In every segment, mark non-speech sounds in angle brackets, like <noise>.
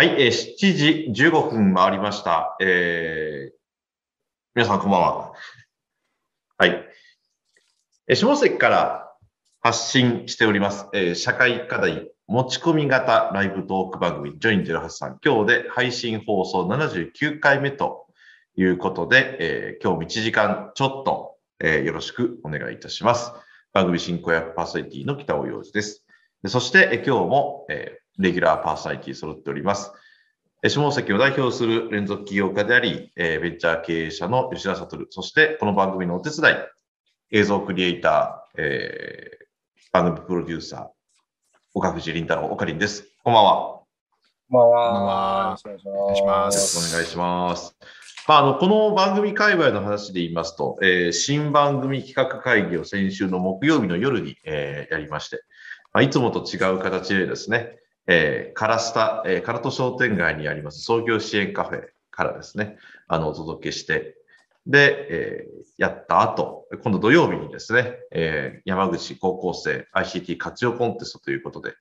はい、えー、7時15分回りました。えー、皆さんこんばんは。はい。えー下関から発信しております、えー社会課題持ち込み型ライブトーク番組、ジョイン08さん。今日で配信放送79回目ということで、えー今日も1時間ちょっと、えーよろしくお願いいたします。番組進行役パーソナリティの北尾洋二です。でそして、えー今日も、えーレギュラーパーソナリティ揃っております。えー下関を代表する連続起業家であり、えーベンチャー経営者の吉田悟、そしてこの番組のお手伝い、映像クリエイター、えー番組プロデューサー、岡藤凛太郎、岡凛です。こんばんは。こんばんは。こんばんはよろしくお願いしまよろすしくお願いします。まあ、あの、この番組界隈の話で言いますと、えー新番組企画会議を先週の木曜日の夜に、えーやりまして、まあ、いつもと違う形でですね、えー、カラスタ、えー、カラト商店街にあります創業支援カフェからですね、あの、お届けして、で、えーやった後、今度土曜日にですね、えー山口高校生 ICT 活用コンテストということで、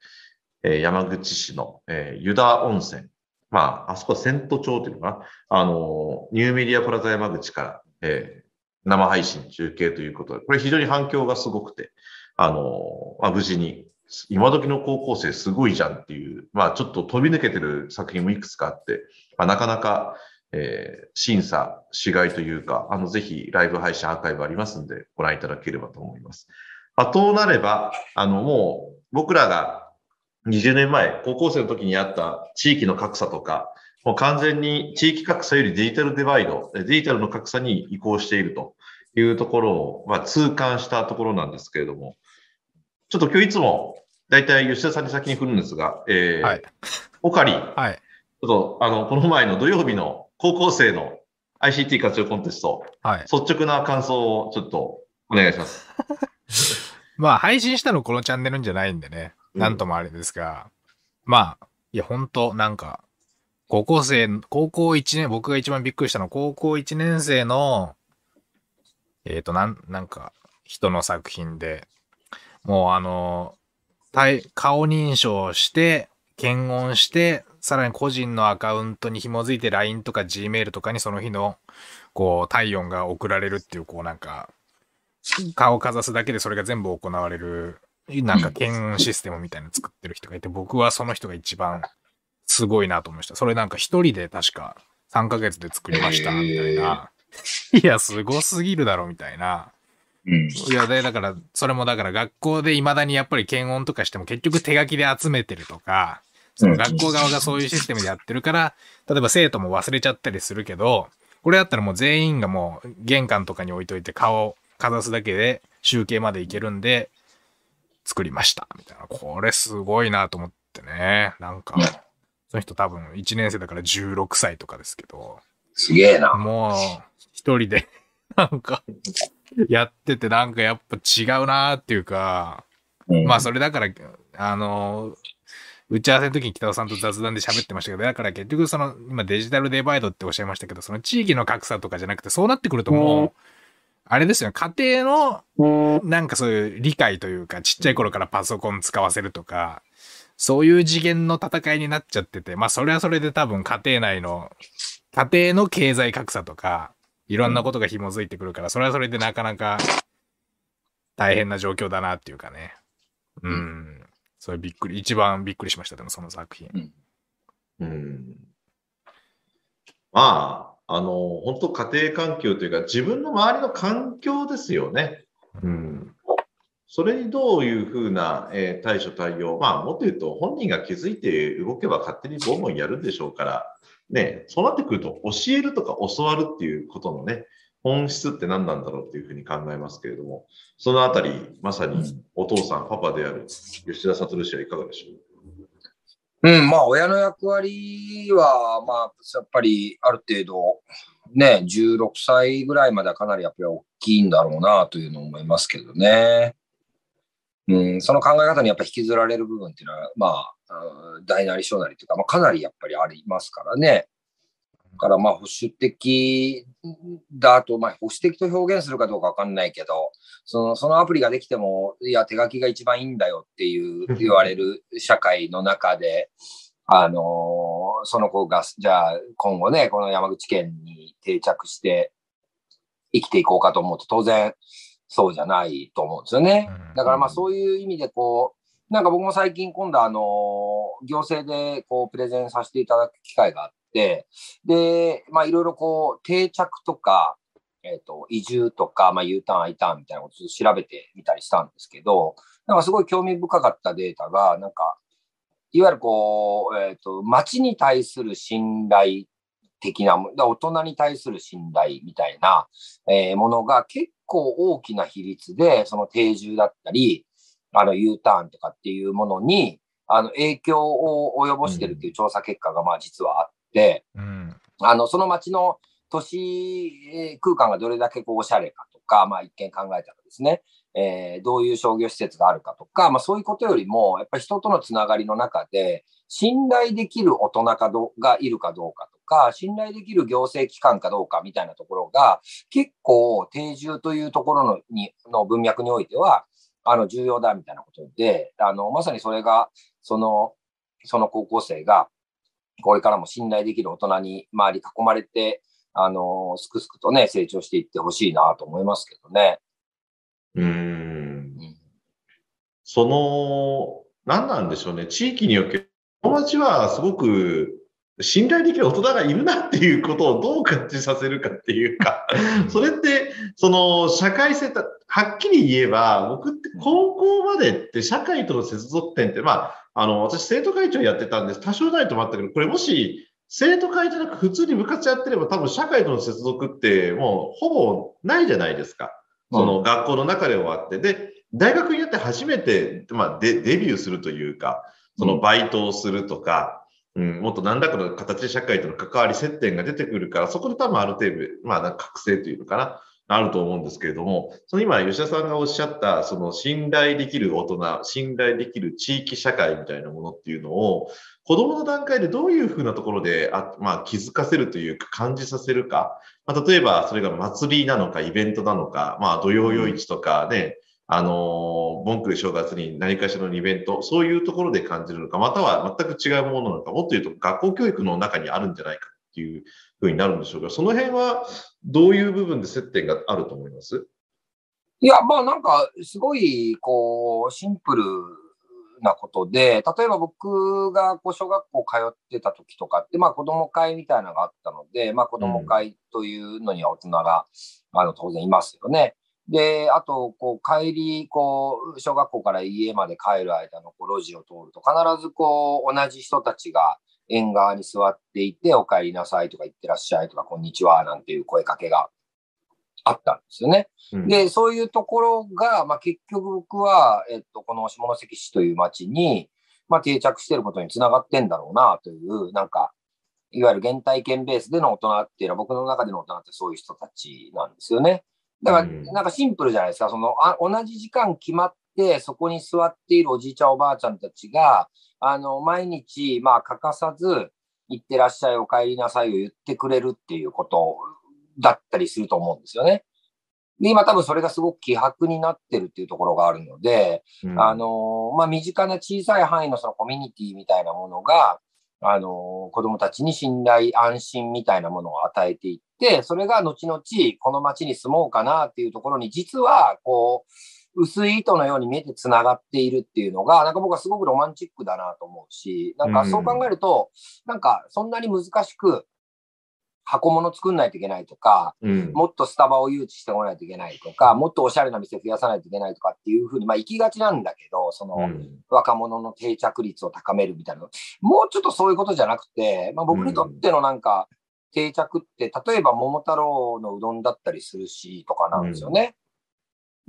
えー山口市の、えー湯田温泉、まあ、あそこは仙都町っていうのかな、あの、ニューメディアプラザ山口から、えー生配信中継ということで、これ非常に反響がすごくて、あの、まあ、無事に、今時の高校生すごいじゃんっていう、まあ、ちょっと飛び抜けてる作品もいくつかあって、まあ、なかなか、えー審査、しがいというか、あの、ぜひライブ配信アーカイブありますんで、ご覧いただければと思います。まあ、となれば、あの、もう、僕らが20年前、高校生の時にあった地域の格差とか、もう完全に地域格差よりデジタルデバイド、デジタルの格差に移行しているというところを、まあ、痛感したところなんですけれども、ちょっと今日いつも、だいたい吉田さんに先に振るんですが、えーはい。オカリ、ちはい。ょっと、あの、この前の土曜日の高校生の ICT 活用コンテスト、はい。率直な感想をちょっとお願いします。<laughs> まあ、配信したのこのチャンネルじゃないんでね。うんなんともあれですが。まあ、いや、ほんと、なんか、高校生、高校1年、僕が一番びっくりしたのは、高校1年生の、えっ、と、なん、なんか、人の作品で、もうあの、対顔認証して、検温して、さらに個人のアカウントに紐づいて LINE とか Gmail とかにその日の、こう、体温が送られるっていう、こうなんか、顔をかざすだけでそれが全部行われる、なんか検温システムみたいなの作ってる人がいて、僕はその人が一番すごいなと思いました。それなんか一人で確か3ヶ月で作りました、みたいな。いや、すごすぎるだろ、みたいな。うん。いや、で、だから、それもだから学校で未だにやっぱり検温とかしても結局手書きで集めてるとか、その学校側がそういうシステムでやってるから、例えば生徒も忘れちゃったりするけど、これだったらもう全員がもう玄関とかに置いといて顔をかざすだけで集計までいけるんで、作りました。みたいな。これすごいなと思ってね。なんか、その人多分1年生だから16歳とかですけど、すげえな。もう、一人で、なんか、やってて、なんかやっぱ違うなーっていうか、うん。まあそれだから、あの、打ち合わせの時に北尾さんと雑談で喋ってましたけど、だから結局その、今デジタルデバイドっておっしゃいましたけど、その地域の格差とかじゃなくて、そうなってくるともう、あれですよね、家庭の、なんかそういう理解というか、ちっちゃい頃からパソコン使わせるとか、そういう次元の戦いになっちゃってて、まあそれはそれで多分家庭内の、家庭の経済格差とか、いろんなことが紐づいてくるから、それはそれでなかなか大変な状況だなっていうかね。うん。それびっくり、一番びっくりしました、でもその作品。うんまあ、あの、本当家庭環境というか、自分の周りの環境ですよね。うん。それにどういうふうな、えー対処対応、まあ、もっと言うと、本人が気づいて動けば勝手にボンボンやるんでしょうから、ね、そうなってくると、教えるとか教わるっていうことのね、本質って何なんだろうっていうふうに考えますけれども、そのあたり、まさにお父さん、パパである吉田悟氏はいかがでしょう？うん、まあ、親の役割は、まあ、やっぱりある程度、ね、16歳ぐらいまではかなりやっぱり大きいんだろうなというのを思いますけどね。うん、その考え方にやっぱ引きずられる部分っていうのは、まあ、うん大なり小なりというか、まあ、かなりやっぱりありますからね。だからまあ保守的だと、まあ保守的と表現するかどうかわかんないけど、そのそのアプリができても、いや、手書きが一番いいんだよっていう言われる社会の中で、あのその子が、じゃあ今後ね、この山口県に定着して生きていこうかと思うと当然そうじゃないと思うんですよね。だからまあそういう意味でこう、なんか僕も最近今度あの、行政でこうプレゼンさせていただく機会があって、で、まあいろいろこう定着とか、えっ、ー、と、移住とか、まあ U ターン、I ターンみたいなことを調べてみたりしたんですけど、なんかすごい興味深かったデータが、なんか、いわゆるこう、えっ、ー、と、街に対する信頼的な、大人に対する信頼みたいな、えー、ものが結構大きな比率で、その定住だったり、あの U ターンとかっていうものに、あの影響を及ぼしてるっていう調査結果がまあ実はあって、うん、あの、その街の都市空間がどれだけこうおしゃれかとか、まあ一見考えたらですね、えー、どういう商業施設があるかとか、まあそういうことよりも、やっぱり人とのつながりの中で、信頼できる大人かどがいるかどうかとか、信頼できる行政機関かどうかみたいなところが、結構定住というところのにの文脈においては、あの重要だみたいなことで、あのまさにそれが、その、その高校生が、これからも信頼できる大人に周り囲まれて、あの、すくすくとね、成長していってほしいなと思いますけどね。うん。その、何なんでしょうね。地域における、友達はすごく信頼できる大人がいるなっていうことをどう感じさせるかっていうか、<laughs> それって、その社会性、はっきり言えば、僕って高校までって社会との接続点って、まあ、あの、私生徒会長やってたんです。多少ないと思ったけど、これもし生徒会じゃなく普通に部活やってれば多分社会との接続ってもうほぼないじゃないですか。その学校の中で終わって。で、大学になって初めて、まあ、デデビューするというか、そのバイトをするとか、うん、もっと何らかの形で社会との関わり、接点が出てくるから、そこで多分ある程度、まあ、覚醒というのかな、あると思うんですけれども、その今、吉田さんがおっしゃった、その信頼できる大人、信頼できる地域社会みたいなものっていうのを、子供の段階でどういうふうなところであ、まあ、気づかせるというか、感じさせるか、まあ、例えばそれが祭りなのか、イベントなのか、まあ、土曜夜市とかね、あの、文句で正月に何かしらのイベント、そういうところで感じるのか、または全く違うものなのか、もっと言うと学校教育の中にあるんじゃないかっていうふうになるんでしょうか。その辺はどういう部分で接点があると思います？いや、まあなんか、すごい、こう、シンプルなことで、例えば僕がこう小学校通ってた時とかって、まあ子供会みたいなのがあったので、まあ子供会というのには大人が、あの当然いますよね。で、あと、こう、帰り、こう、小学校から家まで帰る間のこう路地を通ると、必ずこう、同じ人たちが縁側に座っていて、お帰りなさいとか、行ってらっしゃいとか、こんにちは、なんていう声かけがあったんですよね。うん、で、そういうところが、まあ、結局僕は、えっと、この下関市という町に、まあ、定着してることにつながってんだろうな、という、なんか、いわゆる原体験ベースでの大人っていうのは、僕の中での大人ってそういう人たちなんですよね。だから、なんかシンプルじゃないですか。その、あ同じ時間決まって、そこに座っているおじいちゃんおばあちゃんたちが、あの、毎日、まあ、欠かさず、行ってらっしゃい、お帰りなさいを言ってくれるっていうことだったりすると思うんですよね。で、今多分それがすごく希薄になってるっていうところがあるので、うん、あの、まあ、身近な小さい範囲のそのコミュニティみたいなものが、あの、子供たちに信頼、安心みたいなものを与えていって、それが後々この町に住もうかなっていうところに、実は、こう、薄い糸のように見えて繋がっているっていうのが、なんか僕はすごくロマンチックだなと思うし、なんかそう考えると、なんかそんなに難しく、箱物作んないといけないとか、うん、もっとスタバを誘致してこないといけないとか、もっとおしゃれな店増やさないといけないとかっていうふうに、まあ行きがちなんだけど、その若者の定着率を高めるみたいな、もうちょっとそういうことじゃなくて、まあ僕にとってのなんか定着って、例えば桃太郎のうどんだったりするしとかなんですよね。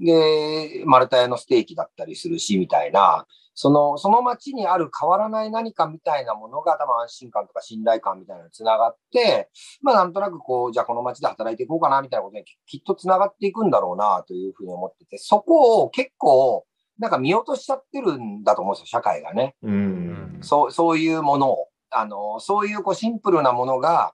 うん、で、丸太屋のステーキだったりするしみたいな、その、その街にある変わらない何かみたいなものが多分安心感とか信頼感みたいなのにつながって、まあなんとなくこう、じゃあこの街で働いていこうかなみたいなことにきっとつながっていくんだろうなというふうに思ってて、そこを結構、なんか見落としちゃってるんだと思うんですよ、社会がね。うん。そう、そういうものを。あの、そういうこうシンプルなものが、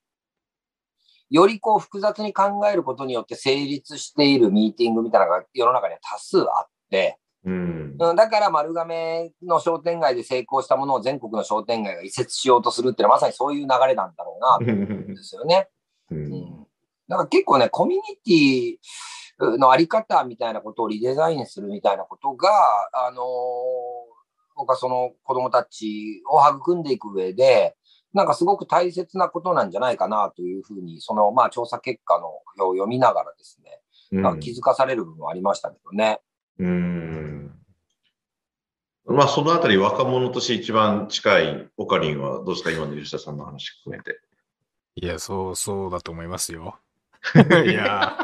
よりこう複雑に考えることによって成立しているミーティングみたいなのが世の中には多数あって、うん。うんだから丸亀の商店街で成功したものを全国の商店街が移設しようとするっていうのはまさにそういう流れなんだろうなと思うんですよね。ううんん。だから結構ね、コミュニティのあり方みたいなことをリデザインするみたいなことが、あのー僕はその子供たちを育んでいく上で、なんかすごく大切なことなんじゃないかなというふうに、そのまあ調査結果の表を読みながらですね、なんか気づかされる部分はありましたけどね。うん。まあ、そのあたり若者として一番近いオカリンはどうですか今の吉田さんの話含めて。いや、そう、そうだと思いますよ。<laughs> いや、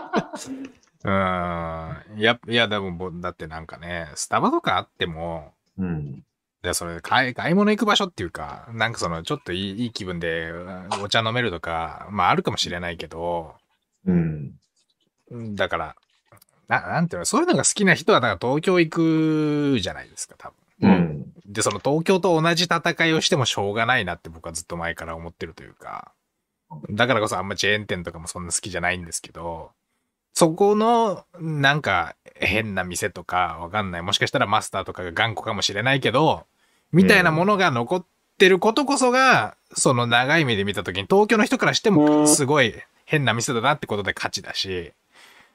うん。いや、いや、でもぼ、だってなんかね、スタバとかあっても、うん。で、それ買い、買い物行く場所っていうか、なんかその、ちょっといいいい気分でうんお茶飲めるとか、まああるかもしれないけど、うん。うんだから、ななんていうの、そういうのが好きな人は、だから東京行くじゃないですか、多分。うん。で、その東京と同じ戦いをしてもしょうがないなって僕はずっと前から思ってるというか、だからこそあんまチェーン店とかもそんな好きじゃないんですけど、そこのなんか変な店とかわかんない。もしかしたらマスターとかが頑固かもしれないけど、みたいなものが残ってることこそが、その長い目で見た時に東京の人からしてもすごい変な店だなってことで価値だし、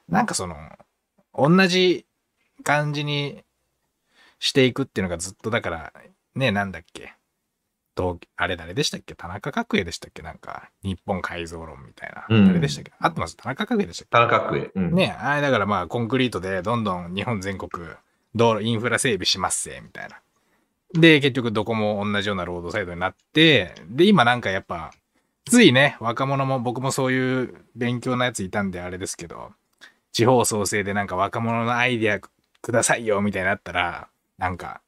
なんかその、同じ感じにしていくっていうのがずっとだから、ね、なんだっけ。東あれ誰でしたっけ田中角栄でしたっけなんか、日本改造論みたいな。うん誰でしたっけ合ってます田中角栄でしたっ田中角栄。うんけね、あれだからまあ、コンクリートでどんどん日本全国、道路、インフラ整備しますせ、みたいな。で、結局どこも同じようなロードサイドになって、で、今なんかやっぱ、ついね、若者も僕もそういう勉強のやついたんであれですけど、地方創生でなんか若者のアイディアくださいよみたいになったら、なんか、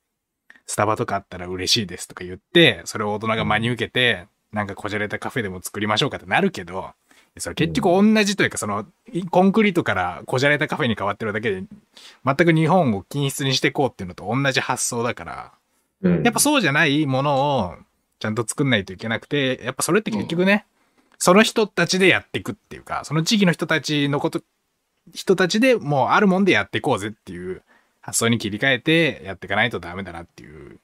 スタバとかあったら嬉しいですとか言って、それを大人が真に受けて、なんかこじゃれたカフェでも作りましょうかってなるけど、それ結局同じというか、その、コンクリートからこじゃれたカフェに変わってるだけで、全く日本を均質にしていこうっていうのと同じ発想だから、うんやっぱそうじゃないものをちゃんと作んないといけなくて、やっぱそれって結局ね、その人たちでやっていくっていうか、その地域の人たちのこと、人たちでもうあるもんでやっていこうぜっていう発想に切り替えてやっていかないとダメだなっていう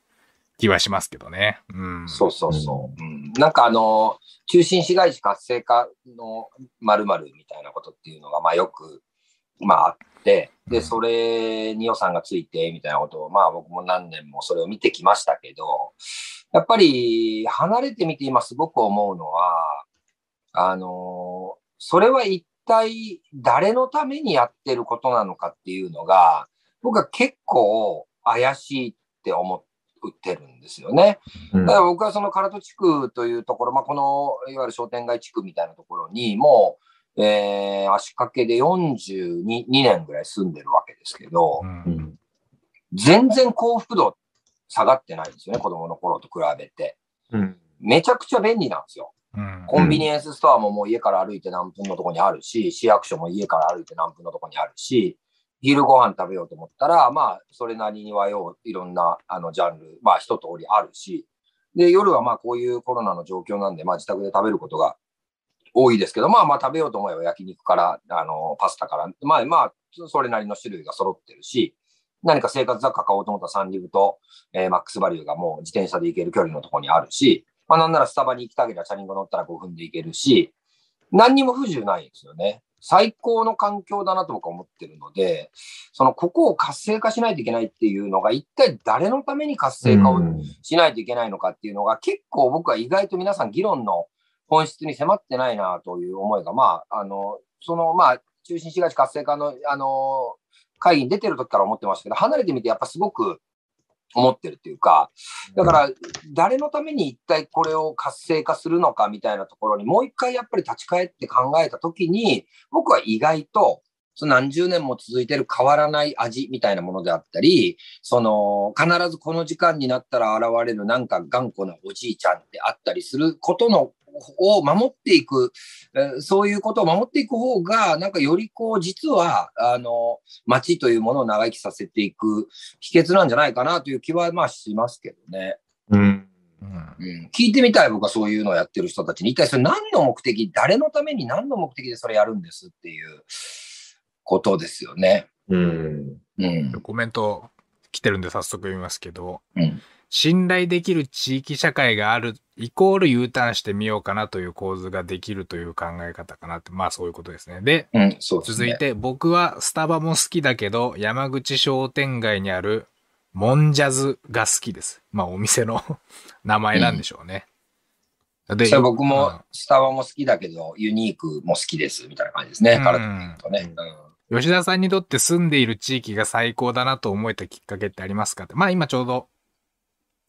気はしますけどね。うん。そうそうそう。うんなんかあの、中心市街地活性化の〇〇みたいなことっていうのが、まあよく、まああって、で、それに予算がついてみたいなことを、まあ僕も何年もそれを見てきましたけど、やっぱり離れてみて今すごく思うのは、あの、それは一体誰のためにやってることなのかっていうのが、僕は結構怪しいって思ってるんですよね。うんだから僕はその唐戸地区というところ、まあ、このいわゆる商店街地区みたいなところにもう、えー足掛けで42 2年ぐらい住んでるわけですけどう、ん。うん。全然幸福度下がってないんですよね、子供の頃と比べて。うん。めちゃくちゃ便利なんですよ。うん。コンビニエンスストアももう家から歩いて何分のとこにあるし、市役所も家から歩いて何分のとこにあるし、昼ご飯食べようと思ったら、まあ、それなりにはよう、いろんな、あの、ジャンル、まあ、一通りあるし、で、夜はまあ、こういうコロナの状況なんで、まあ、自宅で食べることが多いですけど、まあまあ、食べようと思えば焼肉から、あの、パスタから、まあまあ、それなりの種類が揃ってるし、何か生活雑貨買おうと思ったらサンリブと、えーマックスバリューがもう自転車で行ける距離のところにあるし、まあなんならスタバに行きたければチャリンコ乗ったら5分で行けるし、何にも不自由ないんですよね。最高の環境だなと僕は思ってるので、そのここを活性化しないといけないっていうのが一体誰のために活性化をうんしないといけないのかっていうのが結構僕は意外と皆さん議論の本質に迫ってないなという思いが、まあ、あの、その、まあ、中心市街地活性化の、あの、会議に出てる時から思ってましたけど、離れてみてやっぱすごく思ってるっていうか、だから、誰のために一体これを活性化するのかみたいなところにもう一回やっぱり立ち返って考えた時に、僕は意外と、その何十年も続いてる変わらない味みたいなものであったり、その、必ずこの時間になったら現れるなんか頑固なおじいちゃんであったりすることの、を守っていく、えーそういうことを守っていく方が、なんかよりこう、実は、あの、街というものを長生きさせていく秘訣なんじゃないかなという気は、まあしますけどね。うんうん。うん、聞いてみたい、僕はそういうのをやってる人たちに、一体それ何の目的、誰のために何の目的でそれやるんですっていうことですよね。うんうん。コメント来てるんで早速読みますけど、うん信頼できる地域社会があるイコール U ターンしてみようかなという構図ができるという考え方かなって、まあそういうことですね。で、うん、そうですね。続いて僕はスタバも好きだけど山口商店街にあるモンジャズが好きです。まあお店の <laughs> 名前なんでしょうね。でそれ僕うんもスタバも好きだけど、ユニークも好きです、みたいな感じですね。うん彼と言うとね。うん吉田さんにとって住んでいる地域が最高だなと思えたきっかけってありますかって。まあ今ちょうど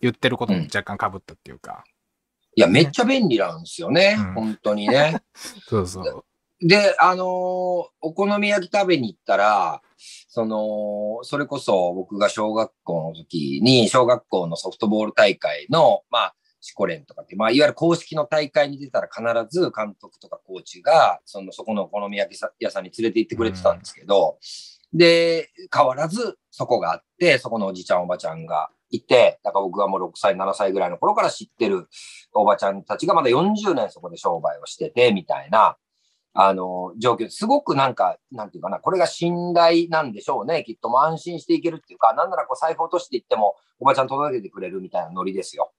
言ってることも若干被ったっていうか。いや、めっちゃ便利なんですよね。うん本当にね。<laughs> そうそう。で、あのーお好み焼き食べに行ったら、その、それこそ僕が小学校の時に、小学校のソフトボール大会の、まあ、シコレンとかって、まあ、いわゆる公式の大会に出たら必ず監督とかコーチが、その、そこのお好み焼き屋さんに連れて行ってくれてたんですけど、で、変わらずそこがあって、そこのおじちゃんおばちゃんがいて、だから僕はもう6歳、7歳ぐらいの頃から知ってるおばちゃんたちがまだ40年そこで商売をしてて、みたいな、あの、状況。すごくなんか、なんていうかな、これが信頼なんでしょうね。きっとも安心していけるっていうか、なんならこう財布落としていっても、おばちゃん届けてくれるみたいなノリですよ。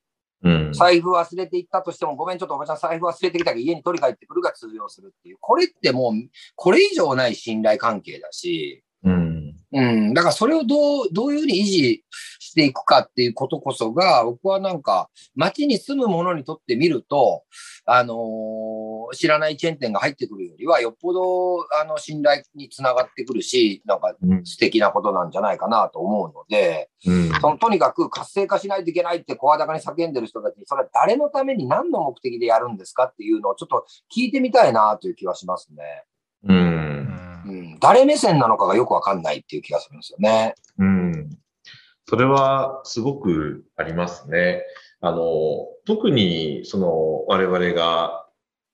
うん。財布忘れていったとしても、ごめん、ちょっとおばちゃん財布忘れてきたけど、家に取り帰ってくるが通用するっていう。これってもう、これ以上ない信頼関係だし、うん。うん。だからそれをどう、どういうふうに維持していくかっていうことこそが、僕はなんか、街に住む者にとってみると、あのー知らないチェーン店が入ってくるよりは、よっぽど、あの、信頼につながってくるし、なんかうん。素敵なことなんじゃないかなと思うので、うん。そのとにかく活性化しないといけないって声高に叫んでる人たちに、それは誰のために何の目的でやるんですかっていうのをちょっと聞いてみたいなという気はしますね。うん。誰目線なのかがよくわかんないっていう気がするんですよね。うん。それはすごくありますね。あの、特にその我々が、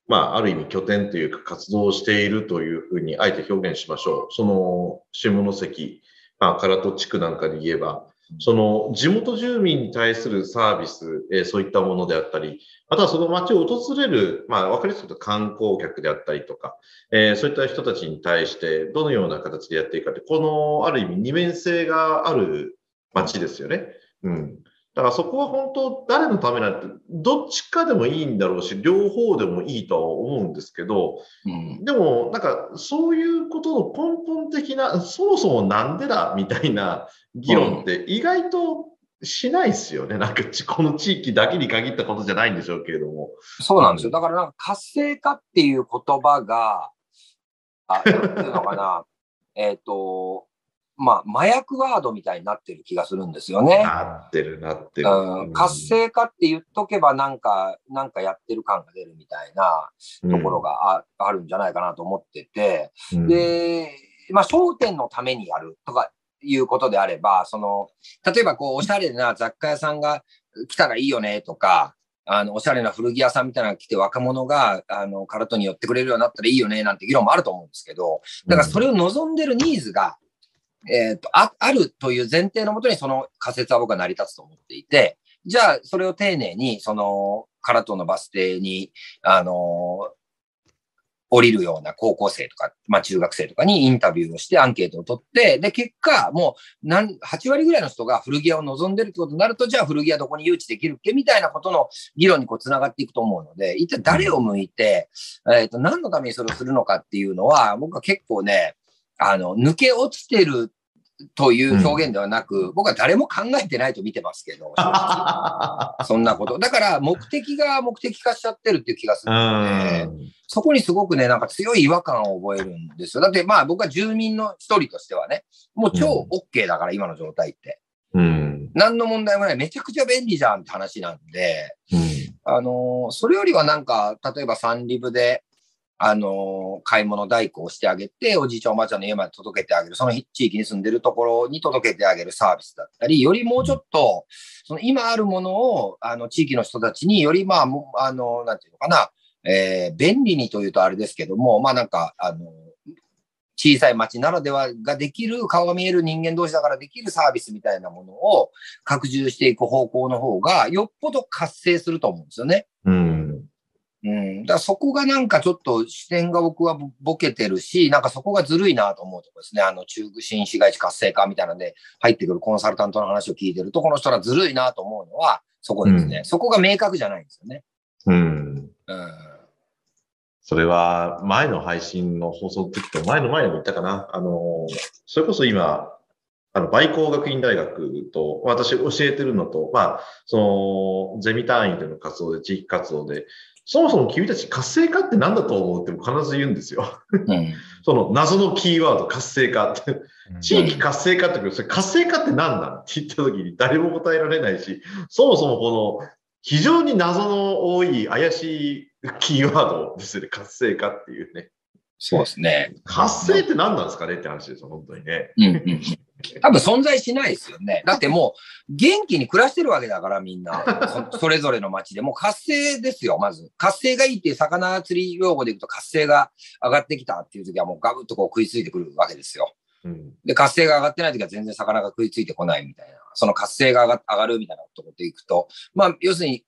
まあ、ある意味拠点というか活動しているというふうにあえて表現しましょう。その下関、まあ、唐戸地区なんかで言えば、その地元住民に対するサービス、えーそういったものであったり、またはその街を訪れる、まあ、わかりやすく言うと観光客であったりとか、えーそういった人たちに対してどのような形でやっていくかって、このある意味二面性がある街ですよね。うん。だからそこは本当誰のためなんて、どっちかでもいいんだろうし、両方でもいいとは思うんですけど、うん。でもなんかそういうことの根本的な、そもそもなんでだみたいな議論って意外としないですよね。なんかちこの地域だけに限ったことじゃないんでしょうけれども。そうなんですよ。だからなんか活性化っていう言葉が、あ、なんていうのかな。<laughs> えっと、まあ、麻薬ワードみたいになってる気がするんですよね。なってるなってる。うん、活性化って言っとけばなんか、なんかやってる感が出るみたいなところがあ,、あるんじゃないかなと思ってて、うん、で、まあ、商店のためにやるとかいうことであれば、その、例えばこう、おしゃれな雑貨屋さんが来たらいいよねとか、あの、おしゃれな古着屋さんみたいなのが来て若者が、あの、カラトに寄ってくれるようになったらいいよねなんて議論もあると思うんですけど、だからそれを望んでるニーズが、えっ、と、あ、あるという前提のもとにその仮説は僕は成り立つと思っていて、じゃあ、それを丁寧に、その、カラトのバス停に、あの降りるような高校生とか、まあ中学生とかにインタビューをしてアンケートを取って、で、結果、もう、なん、8割ぐらいの人が古着屋を望んでるってことになると、じゃあ古着屋どこに誘致できるっけみたいなことの議論にこう繋がっていくと思うので、一体誰を向いて、えっ、と、何のためにそれをするのかっていうのは、僕は結構ね、あの、抜け落ちてるという表現ではなく、僕は誰も考えてないと見てますけど、<laughs> そんなこと。だから、目的が目的化しちゃってるっていう気がするので、そこにすごくね、なんか強い違和感を覚えるんですよ。だってまあ僕は住民の一人としてはね、もう超 OK だから、今の状態って。うん。何の問題もない。めちゃくちゃ便利じゃんって話なんで、うん。あのーそれよりはなんか、例えばサンリブで、あの買い物代行をしてあげて、おじいちゃんおばあちゃんの家まで届けてあげる、その地域に住んでるところに届けてあげるサービスだったり、よりもうちょっと、その今あるものを、あの、地域の人たちにより、まあ、もあの、なんていうのかな、えー便利にというとあれですけども、まあなんか、あの、小さい町ならではができる、顔が見える人間同士だからできるサービスみたいなものを拡充していく方向の方が、よっぽど活性すると思うんですよね。うん。うん。だそこがなんかちょっと視点が僕はぼボケてるし、なんかそこがずるいなと思うところですね。あの中心市街地活性化みたいなんで入ってくるコンサルタントの話を聞いてると、この人らずるいなと思うのはそこですね。うんそこが明確じゃないんですよね。うん。うん。それは前の配信の放送の時と前の前にも言ったかな。あの、それこそ今、あの、梅工学院大学と、私教えてるのと、まあ、その、ゼミ単位での活動で、地域活動で、そもそも君たち活性化って何だと思うって必ず言うんですよ。うん。<laughs> その謎のキーワード、活性化って。うん地域活性化って言うけど、それ活性化って何なの？<laughs> って言った時に誰も答えられないし、そもそもこの非常に謎の多い怪しいキーワードですよね、活性化っていうね。そうですね。活性って何なんですかね？って話ですよ、本当にね。うんうん。多分存在しないですよね。だってもう元気に暮らしてるわけだからみんな。そ <laughs> それぞれの街で。もう活性ですよ、まず。活性がいいっていう魚釣り用語でいくと活性が上がってきたっていう時はもうガブッとこう食いついてくるわけですよ。うん。で、活性が上がってない時は全然魚が食いついてこないみたいな。その活性が上が上がるみたいなところでいくと、まあ、要するに、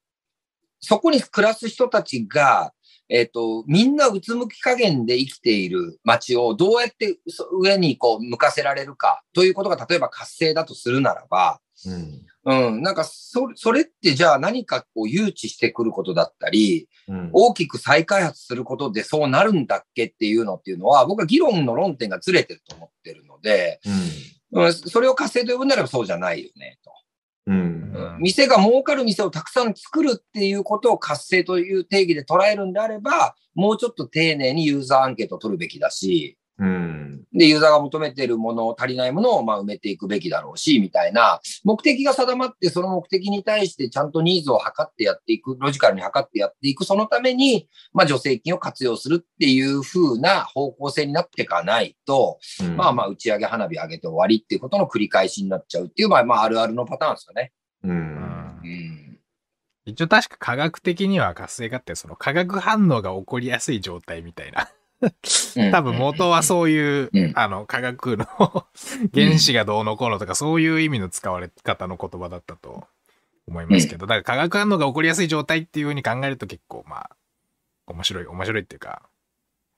そこに暮らす人たちが、えっ、と、みんなうつむき加減で生きている街をどうやってそ上にこう向かせられるかということが例えば活性だとするならば、うん。うん、なんかそ、それってじゃあ何かこう誘致してくることだったり、うん。大きく再開発することでそうなるんだっけっていうのっていうのは、僕は議論の論点がずれてると思ってるので、うん、それを活性と呼ぶならばそうじゃないよね、と。うん。うん店が儲かる店をたくさん作るっていうことを活性という定義で捉えるんであれば、もうちょっと丁寧にユーザーアンケートを取るべきだし、うん。で、ユーザーが求めているもの、足りないものをまあ埋めていくべきだろうし、みたいな、目的が定まって、その目的に対してちゃんとニーズを測ってやっていく、ロジカルに測ってやっていく、そのために、まあ助成金を活用するっていう風な方向性になっていかないと、うんまあまあ打ち上げ花火上げて終わりっていうことの繰り返しになっちゃうっていう、まあまああるあるのパターンですよね。う。うんんうん。一応確か科学的には活性化ってその化学反応が起こりやすい状態みたいな。多分元はそういう、うん。あの化学の <laughs> 原子がどうのこうのとかそういう意味の使われ方の言葉だったと思いますけど、だから化学反応が起こりやすい状態っていうふうに考えると結構まあ面白い、面白いっていうか、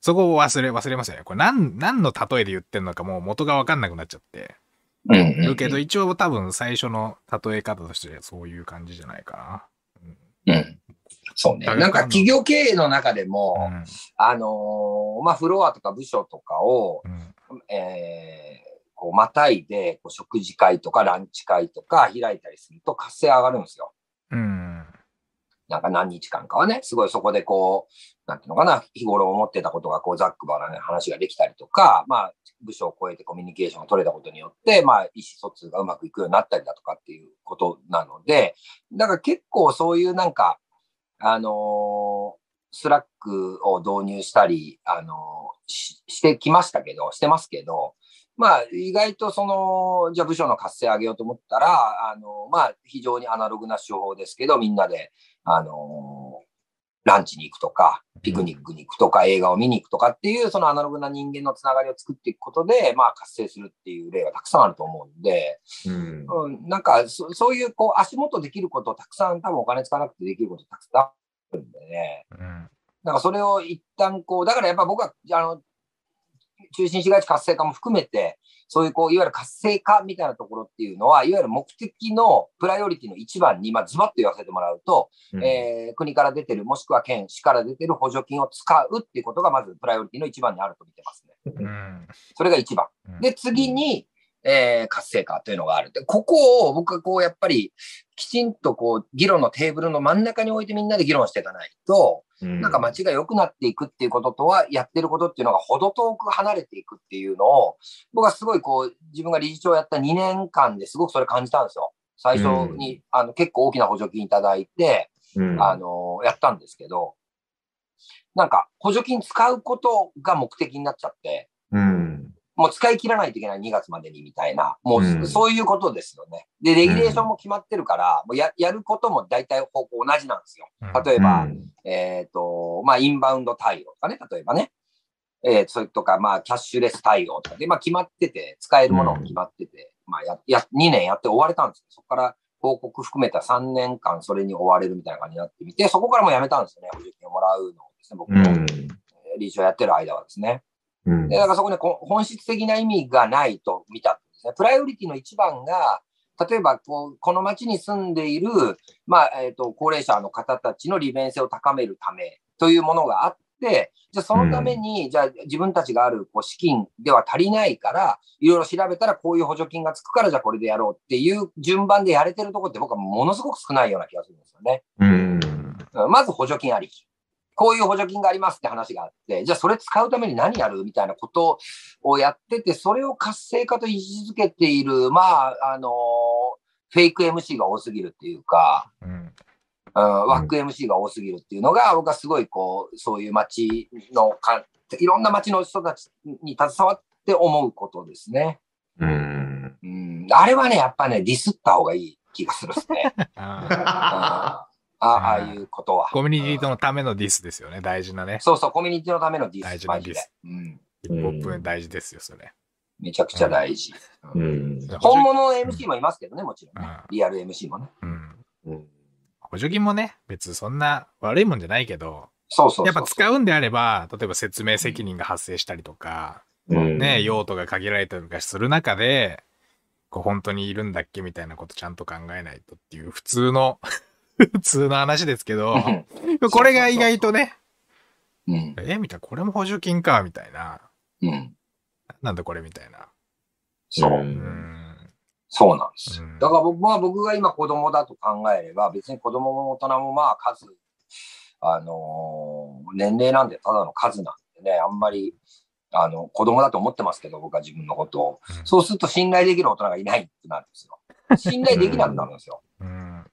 そこを忘れ、忘れますよ。ね。これ何、何の例えで言ってんのかもう元がわかんなくなっちゃって。うんうんるけど、一応多分最初の例え方としてそういう感じじゃないかな。うん。そうね。なんか企業経営の中でも、うんあのーまあ、フロアとか部署とかを、うんえーこう、またいで、こう食事会とかランチ会とか開いたりすると活性上がるんですよ。うん。なんか何日間かはね、すごいそこでこう、なんていうのかな、日頃思ってたことがこう、ざっくばらんな話ができたりとか、まあ、部署を超えてコミュニケーションが取れたことによって、まあ、意思疎通がうまくいくようになったりだとかっていうことなので、だから結構そういうなんか、あのースラックを導入したり、あのししてきましたけど、してますけど、まあ、意外とその、じゃあ部署の活性上げようと思ったら、あの、まあ、非常にアナログな手法ですけど、みんなで、あの、ランチに行くとか、ピクニックに行くとか、映画を見に行くとかっていう、そのアナログな人間のつながりを作っていくことで、まあ、活性するっていう例がたくさんあると思うんで、うん。うん、なんかそ、そういう、こう、足元できることをたくさん、多分お金使わなくてできることたくさんあるんでね。うん。なんかそれを一旦こう、だからやっぱ僕は、あの、中心市街地活性化も含めて、そういうこう、いわゆる活性化みたいなところっていうのは、いわゆる目的のプライオリティの一番に、まあ、ズバッと言わせてもらうと、うんえー国から出てる、もしくは県、市から出てる補助金を使うっていうことが、まずプライオリティの一番にあると見てますね。うん。それが一番。うんで、次に、えー活性化というのがある。で、ここを僕はこう、やっぱり、きちんとこう、議論のテーブルの真ん中に置いてみんなで議論していかないと、なんか街が良くなっていくっていうこととは、やってることっていうのが程遠く離れていくっていうのを、僕はすごいこう、自分が理事長やった2年間ですごくそれ感じたんですよ。最初に、あの、結構大きな補助金いただいて、うんあの、やったんですけど、なんか補助金使うことが目的になっちゃって、うん。もう使い切らないといけない2月までにみたいな、もううんそういうことですよね。で、レギュレーションも決まってるから、もうややることも大体方向同じなんですよ。例えば、えっ、と、まあ、インバウンド対応とかね、例えばね。えーそれとか、まあ、キャッシュレス対応とかで、まあ、決まってて、使えるものも決まってて、まあや、や、2年やって終われたんですよ。そこから報告含めた3年間それに追われるみたいな感じになってみて、そこからもうやめたんですよね、補助金をもらうのをですね、僕のうん。理事をやってる間はですね。うんで、だからそこにこ本質的な意味がないと見たんですね。プライオリティの一番が、例えばこう、この町に住んでいる、まあ、えっ、と、高齢者の方たちの利便性を高めるためというものがあって、じゃあそのために、じゃあ自分たちがあるこう資金では足りないから、いろいろ調べたらこういう補助金がつくから、じゃあこれでやろうっていう順番でやれてるところって僕はものすごく少ないような気がするんですよね。うん。うんまず補助金ありき。こういう補助金がありますって話があって、じゃあそれ使うために何やるみたいなことをやってて、それを活性化と位置づけている、まあ、あのフェイク MC が多すぎるっていうか、うん。うん、ワック MC が多すぎるっていうのが、僕はすごいこう、そういう街のか、いろんな街の人たちに携わって思うことですね。うん。うん、あれはね、やっぱね、ディスった方がいい気がするですね。あ <laughs> ーあああいうことは。コミュニティのためのディスですよね。大事なね。そうそう、コミュニティのためのディス。大事なディスうん。ヒップホップ大事ですよ、それ。めちゃくちゃ大事。本物の MC もいますけどね、もちろんねうん。リアル MC もね。うん。うん。補助金もね、別にそんな悪いもんじゃないけど、そうそうそう。やっぱ使うんであれば、例えば説明責任が発生したりとか、うんね、用途が限られたりとかする中で、こう本当にいるんだっけみたいなことちゃんと考えないとっていう普通の、普通の話ですけど、これが意外とね、うん。えみた？いな、これも補助金か、みたいな。うん。なんだこれみたいな。そうう。そうなんですうん。だから僕は僕が今子供だと考えれば、別に子供も大人もまあ数、あのー年齢なんでただの数なんでね、あんまり、あの、子供だと思ってますけど、僕は自分のことを。うんそうすると信頼できる大人がいないってなるんですよ。信頼できなくなるんですよ。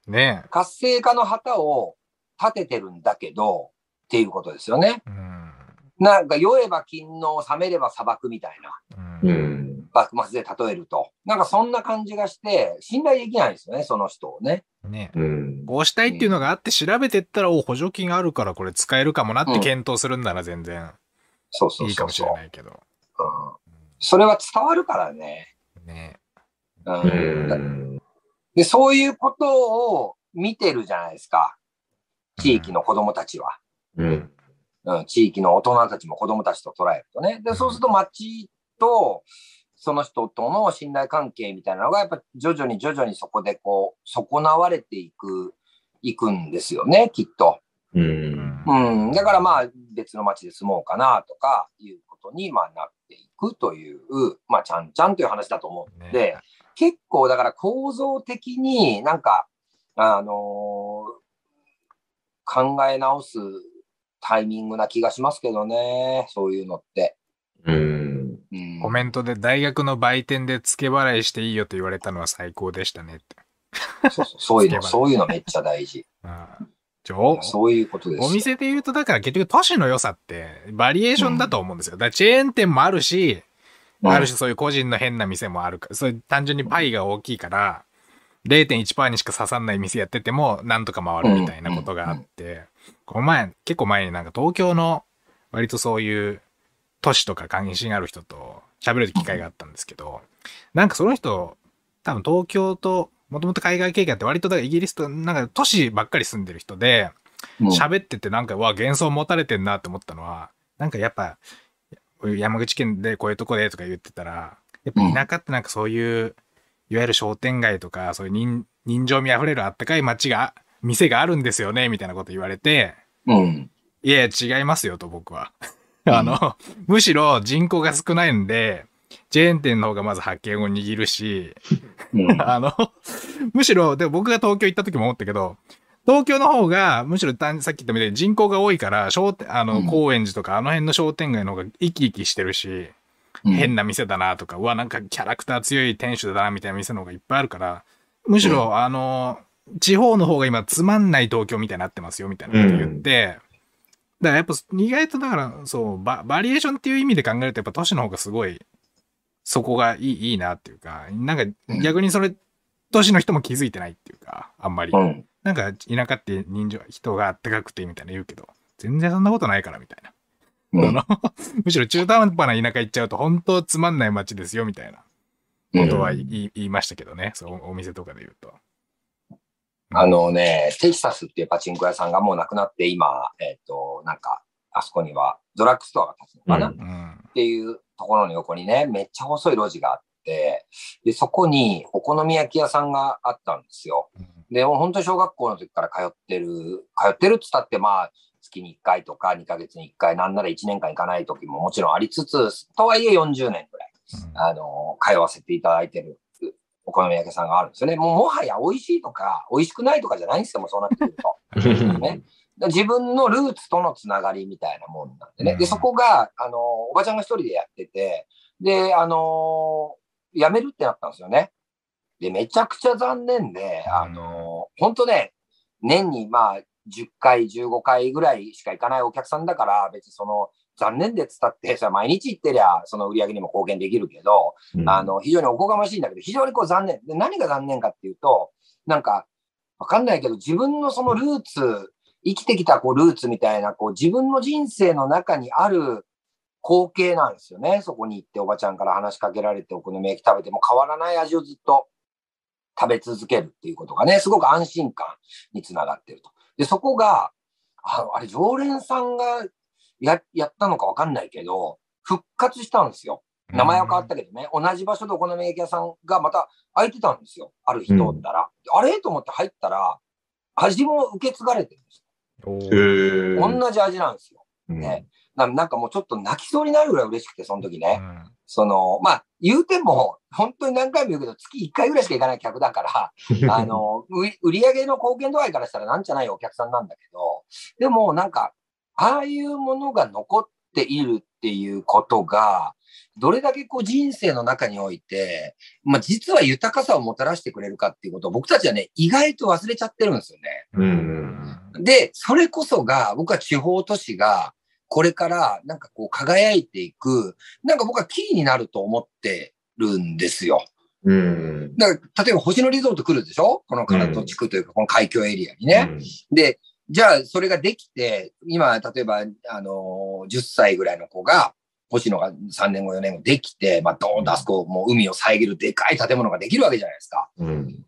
うん。ね活性化の旗を立ててるんだけど、っていうことですよね。うん。なんか酔えば勤王、冷めれば砂漠みたいな。う。うんん。幕末で例えると。なんかそんな感じがして、信頼できないんですよね、その人をね。ねうん。こうしたいっていうのがあって調べてったら、お、補助金あるからこれ使えるかもなって検討するんなら全然そうそう。いいかもしれないけど。うん。それは伝わるからね。ねう。うんん。で、そういうことを見てるじゃないですか。地域の子供たちは。うん。うん、地域の大人たちも子供たちと捉えるとね。で、そうすると町と、その人との信頼関係みたいなのが、やっぱ徐々に徐々にそこでこう、損なわれていく、いくんですよね、きっと。うん。うん。だからまあ、別の町で住もうかなとか、いうことに、まあ、なっていくという、まあ、ちゃんちゃんという話だと思うんで、ね結構だから構造的になんか、あのー考え直すタイミングな気がしますけどね、そういうのって。うん。うん、コメントで大学の売店で付け払いしていいよと言われたのは最高でしたねって。そうそうそういうの、そういうのめっちゃ大事。うんちょそういうことですよ。お店で言うと、だから結局都市の良さってバリエーションだと思うんですよ。だからチェーン店もあるし、うん。ある種そういう個人の変な店もあるから、そういう単純にパイが大きいから、0.1%にしか刺さんない店やってても、なんとか回るみたいなことがあって、この前、結構前になんか東京の割とそういう都市とか関心ある人と喋る機会があったんですけど、なんかその人、多分東京と、もともと海外経験あって割とだからイギリスとなんか都市ばっかり住んでる人で、うん。喋っててなんか、わ、幻想持たれてんなって思ったのは、なんかやっぱ、山口県でこういうとこでとか言ってたら、やっぱ田舎ってなんかそういう、いわゆる商店街とか、そういう人人情味あふれるあったかい街が、店があるんですよね、みたいなこと言われて、うん。いやいや違いますよと僕は。あの、むしろ人口が少ないんで、チェーン店の方がまず発見を握るし、うん。あの、むしろ、でも僕が東京行った時も思ったけど、東京の方が、むしろ単さっき言ったみたいに人口が多いから、商店、あの、うん。高円寺とかあの辺の商店街の方が生き生きしてるし、変な店だなとか、うわ、なんかキャラクター強い店主だなみたいな店の方がいっぱいあるから、むしろ、あの、地方の方が今つまんない東京みたいになってますよみたいなこと言って、だからやっぱ意外とだから、そうバ、バリエーションっていう意味で考えるとやっぱ都市の方がすごい、そこがいいいいなっていうか、なんか逆にそれ、都市の人も気づいてないっていうか、あんまり。うん。なんか田舎って人情、人があったかくてみたいな言うけど、全然そんなことないからみたいな。うん <laughs> むしろ中途半端な田舎行っちゃうと本当つまんない街ですよみたいなことは言い,、言いましたけどね。そう、お店とかで言うと。あのね、テキサスっていうパチンコ屋さんがもうなくなって、今、えっ、と、なんか、あそこにはドラッグストアが建つのかな、うんうん。っていうところの横にね、めっちゃ細い路地があって、で、そこにお好み焼き屋さんがあったんですよ。で、もう本当に小学校の時から通ってる、通ってるって言ったって、まあ、月に1回とか2ヶ月に1回、なんなら1年間行かない時ももちろんありつつ、とはいえ40年ぐらい、あの、通わせていただいてるお好み焼き屋さんがあるんですよね。もうもはや美味しいとか、美味しくないとかじゃないんですよ、もうそうなってくると。ね自分のルーツとのつながりみたいなもんなんでね。うんで、そこが、あの、おばちゃんが一人でやってて、で、あの、辞めるってなったんですよね。で、めちゃくちゃ残念で、あの、本当ね、年にまあ、10回、15回ぐらいしか行かないお客さんだから、別にその、残念でっつったって、それは毎日行ってりゃ、その売り上げにも貢献できるけど、あの、非常におこがましいんだけど、非常にこう残念。で、何が残念かっていうと、なんか、わかんないけど、自分のそのルーツ、生きてきたこうルーツみたいな、こう自分の人生の中にある光景なんですよね。そこに行っておばちゃんから話しかけられてお好み焼き食べても変わらない味をずっと食べ続けるっていうことがね、すごく安心感につながってると。で、そこが、ああれ、常連さんがややったのかわかんないけど、復活したんですよ。名前は変わったけどね、同じ場所でお好み焼き屋さんがまた開いてたんですよ。ある日通ったら。あれ？と思って入ったら、味も受け継がれてるんですよ。同じ味なんですよ。うんねななんかもうちょっと泣きそうになるぐらい嬉しくて、その時ね。うんその、まあ、言うても、本当に何回も言うけど、月1回ぐらいしか行かない客だから、<laughs> あの、売売り上げの貢献度合いからしたらなんじゃないお客さんなんだけど、でもなんか、ああいうものが残っているっていうことが、どれだけこう人生の中において、まあ実は豊かさをもたらしてくれるかっていうことを僕たちはね、意外と忘れちゃってるんですよね。うんで、それこそが、僕は地方都市が、これからなんかこう輝いていく、なんか僕はキーになると思ってるんですよ。うん。だから、例えば星野リゾート来るでしょ？この唐戸地区というか、この海峡エリアにね。で、じゃあ、それができて、今、例えば、あのー10歳ぐらいの子が、星野が3年後、4年後できて、まあ、ドーンとあそこ、もう海を遮るでかい建物ができるわけじゃないですか。うん。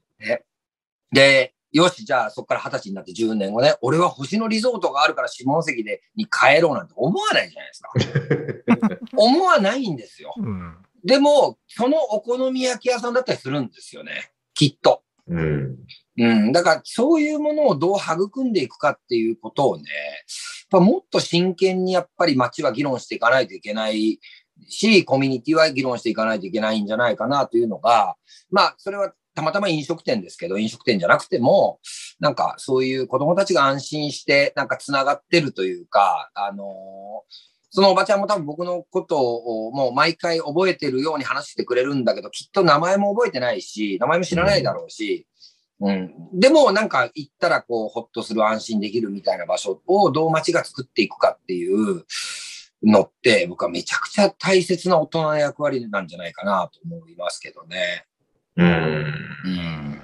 で、よし、じゃあそこから二十歳になって10年後ね、俺は星野リゾートがあるから下関でに帰ろうなんて思わないじゃないですか。<laughs> 思わないんですよ。うんでも、そのお好み焼き屋さんだったりするんですよね。きっと。うん。うん。だから、そういうものをどう育んでいくかっていうことをね、やっぱもっと真剣にやっぱり街は議論していかないといけないし、コミュニティは議論していかないといけないんじゃないかなというのが、まあ、それはたまたま飲食店ですけど、飲食店じゃなくても、なんかそういう子供たちが安心して、なんか繋がってるというか、あのーそのおばちゃんも多分僕のことをもう毎回覚えてるように話してくれるんだけど、きっと名前も覚えてないし、名前も知らないだろうし、うん。でもなんか行ったらこう、ほっとする安心できるみたいな場所をどう街が作っていくかっていうのって、僕はめちゃくちゃ大切な大人の役割なんじゃないかなと思いますけどね。うん。うん。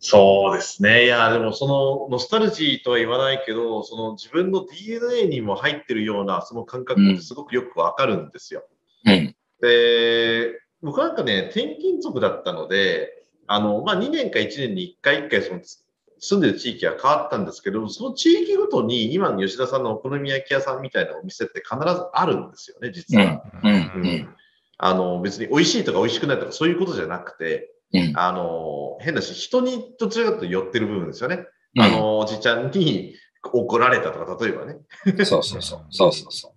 そうですね。いや、でもそのノスタルジーとは言わないけど、その自分の DNA にも入ってるようなその感覚ってすごくよくわかるんですよ。うん。で、僕なんかね、転勤族だったので、あの、まあ、2年か1年に1回1回その住んでる地域は変わったんですけど、その地域ごとに今の吉田さんのお好み焼き屋さんみたいなお店って必ずあるんですよね、実は。うん。ううんん。あの、別に美味しいとか美味しくないとかそういうことじゃなくて、うん。あの、変だし、人にどちらかと寄ってる部分ですよね。うんあの、おじちゃんに怒られたとか、例えばね。そうそうそう。そうそうそ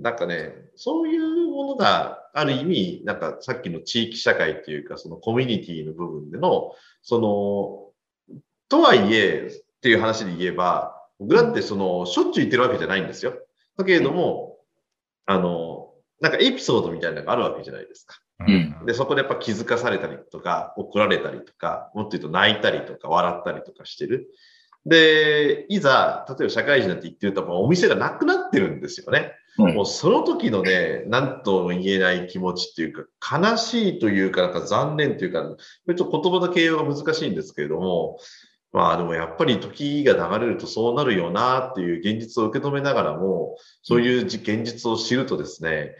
なんかね、そういうものがある意味、なんかさっきの地域社会っていうか、そのコミュニティの部分での、その、とはいえっていう話で言えば、僕だってその、しょっちゅう言ってるわけじゃないんですよ。だけれども、あの、なんかエピソードみたいなのがあるわけじゃないですか。うんで、そこでやっぱ気づかされたりとか、怒られたりとか、もっと言うと泣いたりとか、笑ったりとかしてる。で、いざ、例えば社会人なんて言ってると、もうお店がなくなってるんですよね。う。うんもうその時のね、なんとも言えない気持ちっていうか、悲しいというか、なんか残念というか、ちょっと言葉の形容が難しいんですけれども、まあでもやっぱり時が流れるとそうなるよなっていう現実を受け止めながらも、そういうじ現実を知るとですね、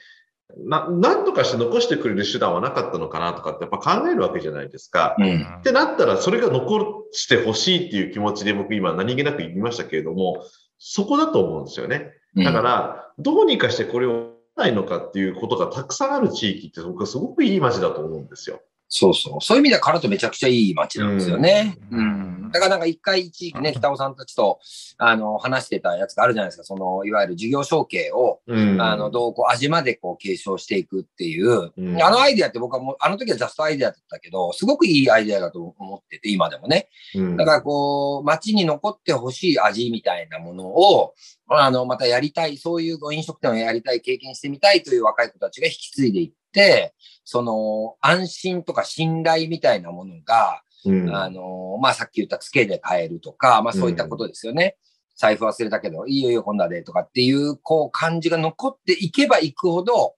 な、なんとかして残してくれる手段はなかったのかなとかってやっぱ考えるわけじゃないですか。うん。ってなったら、それが残してほしいっていう気持ちで僕今何気なく言いましたけれども、そこだと思うんですよね。だから、どうにかしてこれをないのかっていうことがたくさんある地域って僕はすごくいい街だと思うんですよ。そうそう。そういう意味では、カラトめちゃくちゃいい街なんですよね。ううんん。だからなんか一回一時期ね、北尾さんたちと、あの、話してたやつがあるじゃないですか。その、いわゆる事業承継を、うんあの、どうこう、味までこう、継承していくっていう、うんあのアイデアって僕はもう、あの時はジャストアイデアだったけど、すごくいいアイデアだと思ってて、今でもね。うんだからこう、街に残ってほしい味みたいなものを、あの、またやりたい、そういう飲食店をやりたい、経験してみたいという若い子たちが引き継いでいって、その、安心とか信頼みたいなものが、うんあの、まあ、さっき言ったツケで買えるとか、まあ、そういったことですよね。財布忘れたけど、いいよいいよ、今度はで、とかっていう、こう、感じが残っていけばいくほど、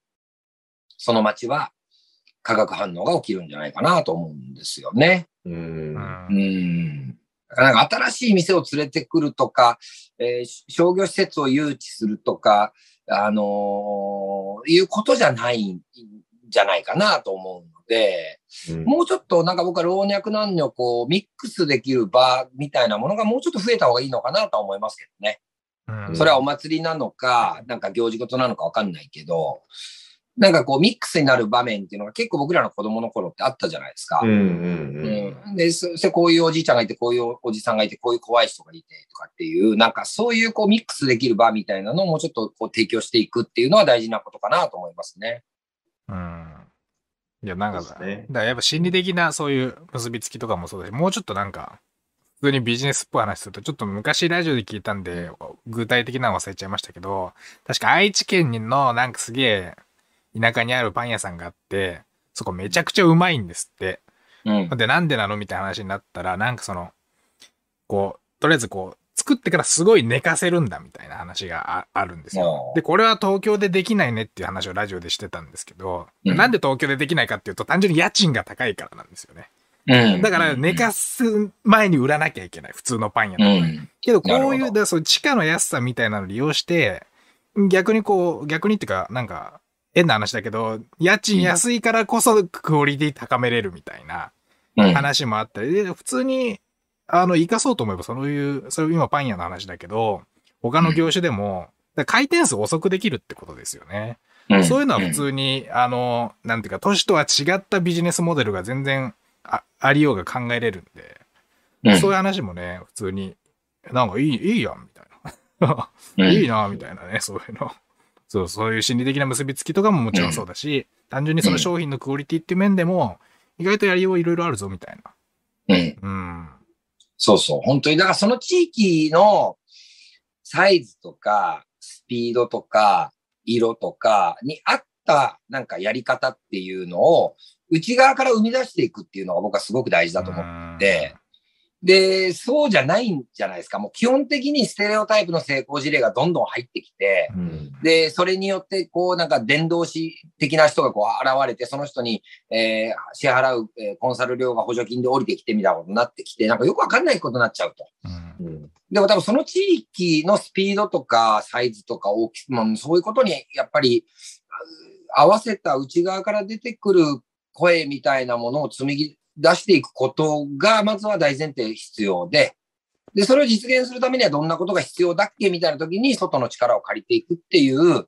その街は化学反応が起きるんじゃないかなと思うんですよね。う。うんうんなんか新しい店を連れてくるとか、えー商業施設を誘致するとか、あのーいうことじゃないんじゃないかなと思うので、うん。もうちょっとなんか僕は老若男女こうミックスできる場みたいなものがもうちょっと増えた方がいいのかなとは思いますけどね。うん。それはお祭りなのか、なんか行事事なのかわかんないけど、なんかこうミックスになる場面っていうのが結構僕らの子供の頃ってあったじゃないですか。うんうんうんで、そしてこういうおじいちゃんがいて、こういうおじさんがいて、こういう怖い人がいてとかっていう、なんかそういうこうミックスできる場みたいなのをもうちょっとこう提供していくっていうのは大事なことかなと思いますね。うん。いや、なんか、そうですねだからやっぱ心理的なそういう結びつきとかもそうだし、もうちょっとなんか、普通にビジネスっぽい話すると、ちょっと昔ラジオで聞いたんで、具体的なの忘れちゃいましたけど、確か愛知県のなんかすげえ田舎にあるパン屋さんがあって、そこめちゃくちゃうまいんですって。うん。で、なんでなのみたいな話になったら、なんかその、こう、とりあえずこう、作ってからすごい寝かせるんだみたいな話がああるんですよ。で、これは東京でできないねっていう話をラジオでしてたんですけど、うんなんで東京でできないかっていうと、単純に家賃が高いからなんですよね。うん。だから寝かす前に売らなきゃいけない。普通のパン屋うだと。ん。けど、こういう、だそういう地価の安さみたいなのを利用して、逆にこう、逆にっていうか、なんか、変な話だけど、家賃安いからこそクオリティ高めれるみたいなうん。話もあったり、で、普通に、あの、活かそうと思えば、そういう、それ今パン屋の話だけど、他の業種でも、回転数遅くできるってことですよね。うんそういうのは普通に、あの、なんていうか、都市とは違ったビジネスモデルが全然あありようが考えれるんで、うんそういう話もね、普通に、なんかいい、いいやん、みたいな。うん <laughs> いいな、みたいなね、そういうの。そう、そういう心理的な結びつきとかももちろんそうだし、単純にその商品のクオリティっていう面でも、意外とやりよういろいろあるぞ、みたいな。うん。うん。そうそう。本当に。だからその地域のサイズとか、スピードとか、色とかに合ったなんかやり方っていうのを内側から生み出していくっていうのが僕はすごく大事だと思う。ってで、そうじゃないんじゃないですか。もう基本的にステレオタイプの成功事例がどんどん入ってきて、うん。で、それによって、こう、なんか伝道師的な人がこう現れて、その人に、えー支払う、えーコンサル料が補助金で降りてきてみたいなことになってきて、なんかよくわかんないことになっちゃうと。うんうんでも多分その地域のスピードとかサイズとか大きさ、まあ、そういうことにやっぱりあ合わせた内側から出てくる声みたいなものを紡ぎ出していくことがまずは大前提必要で、で、それを実現するためにはどんなことが必要だっけみたいな時に外の力を借りていくっていう、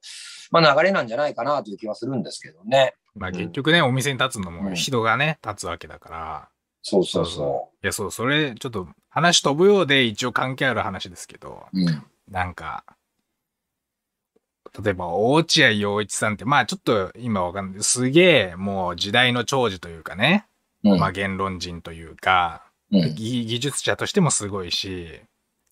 まあ流れなんじゃないかなという気はするんですけどね。まあ結局ね、お店に立つのもうん人がね、立つわけだから。そうそうそいや、そう、それ、ちょっと話飛ぶようで一応関係ある話ですけど、う。うん。なんか、例えば、大落合陽一さんって、まあちょっと今わかんない。すげえ、もう時代の長寿というかね、うん。まあ言論人というか、うん。技技術者としてもすごいし、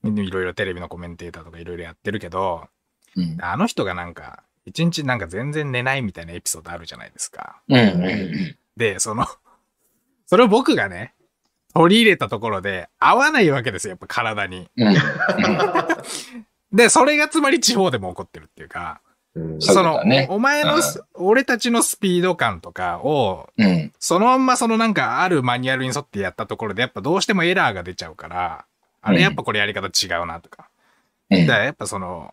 いろいろテレビのコメンテーターとかいろいろやってるけど、うん。あの人がなんか、一日なんか全然寝ないみたいなエピソードあるじゃないですか。で、その、<laughs> それを僕がね、取り入れたところで合わないわけですよ、やっぱ体に。うん。で、それがつまり地方でも起こってるっていうか、うん。その、ね。お前のうん。す、俺たちのスピード感とかを、うん。そのまんまそのなんかあるマニュアルに沿ってやったところで、やっぱどうしてもエラーが出ちゃうから、あれやっぱこれやり方違うなとか。うん。だからやっぱその、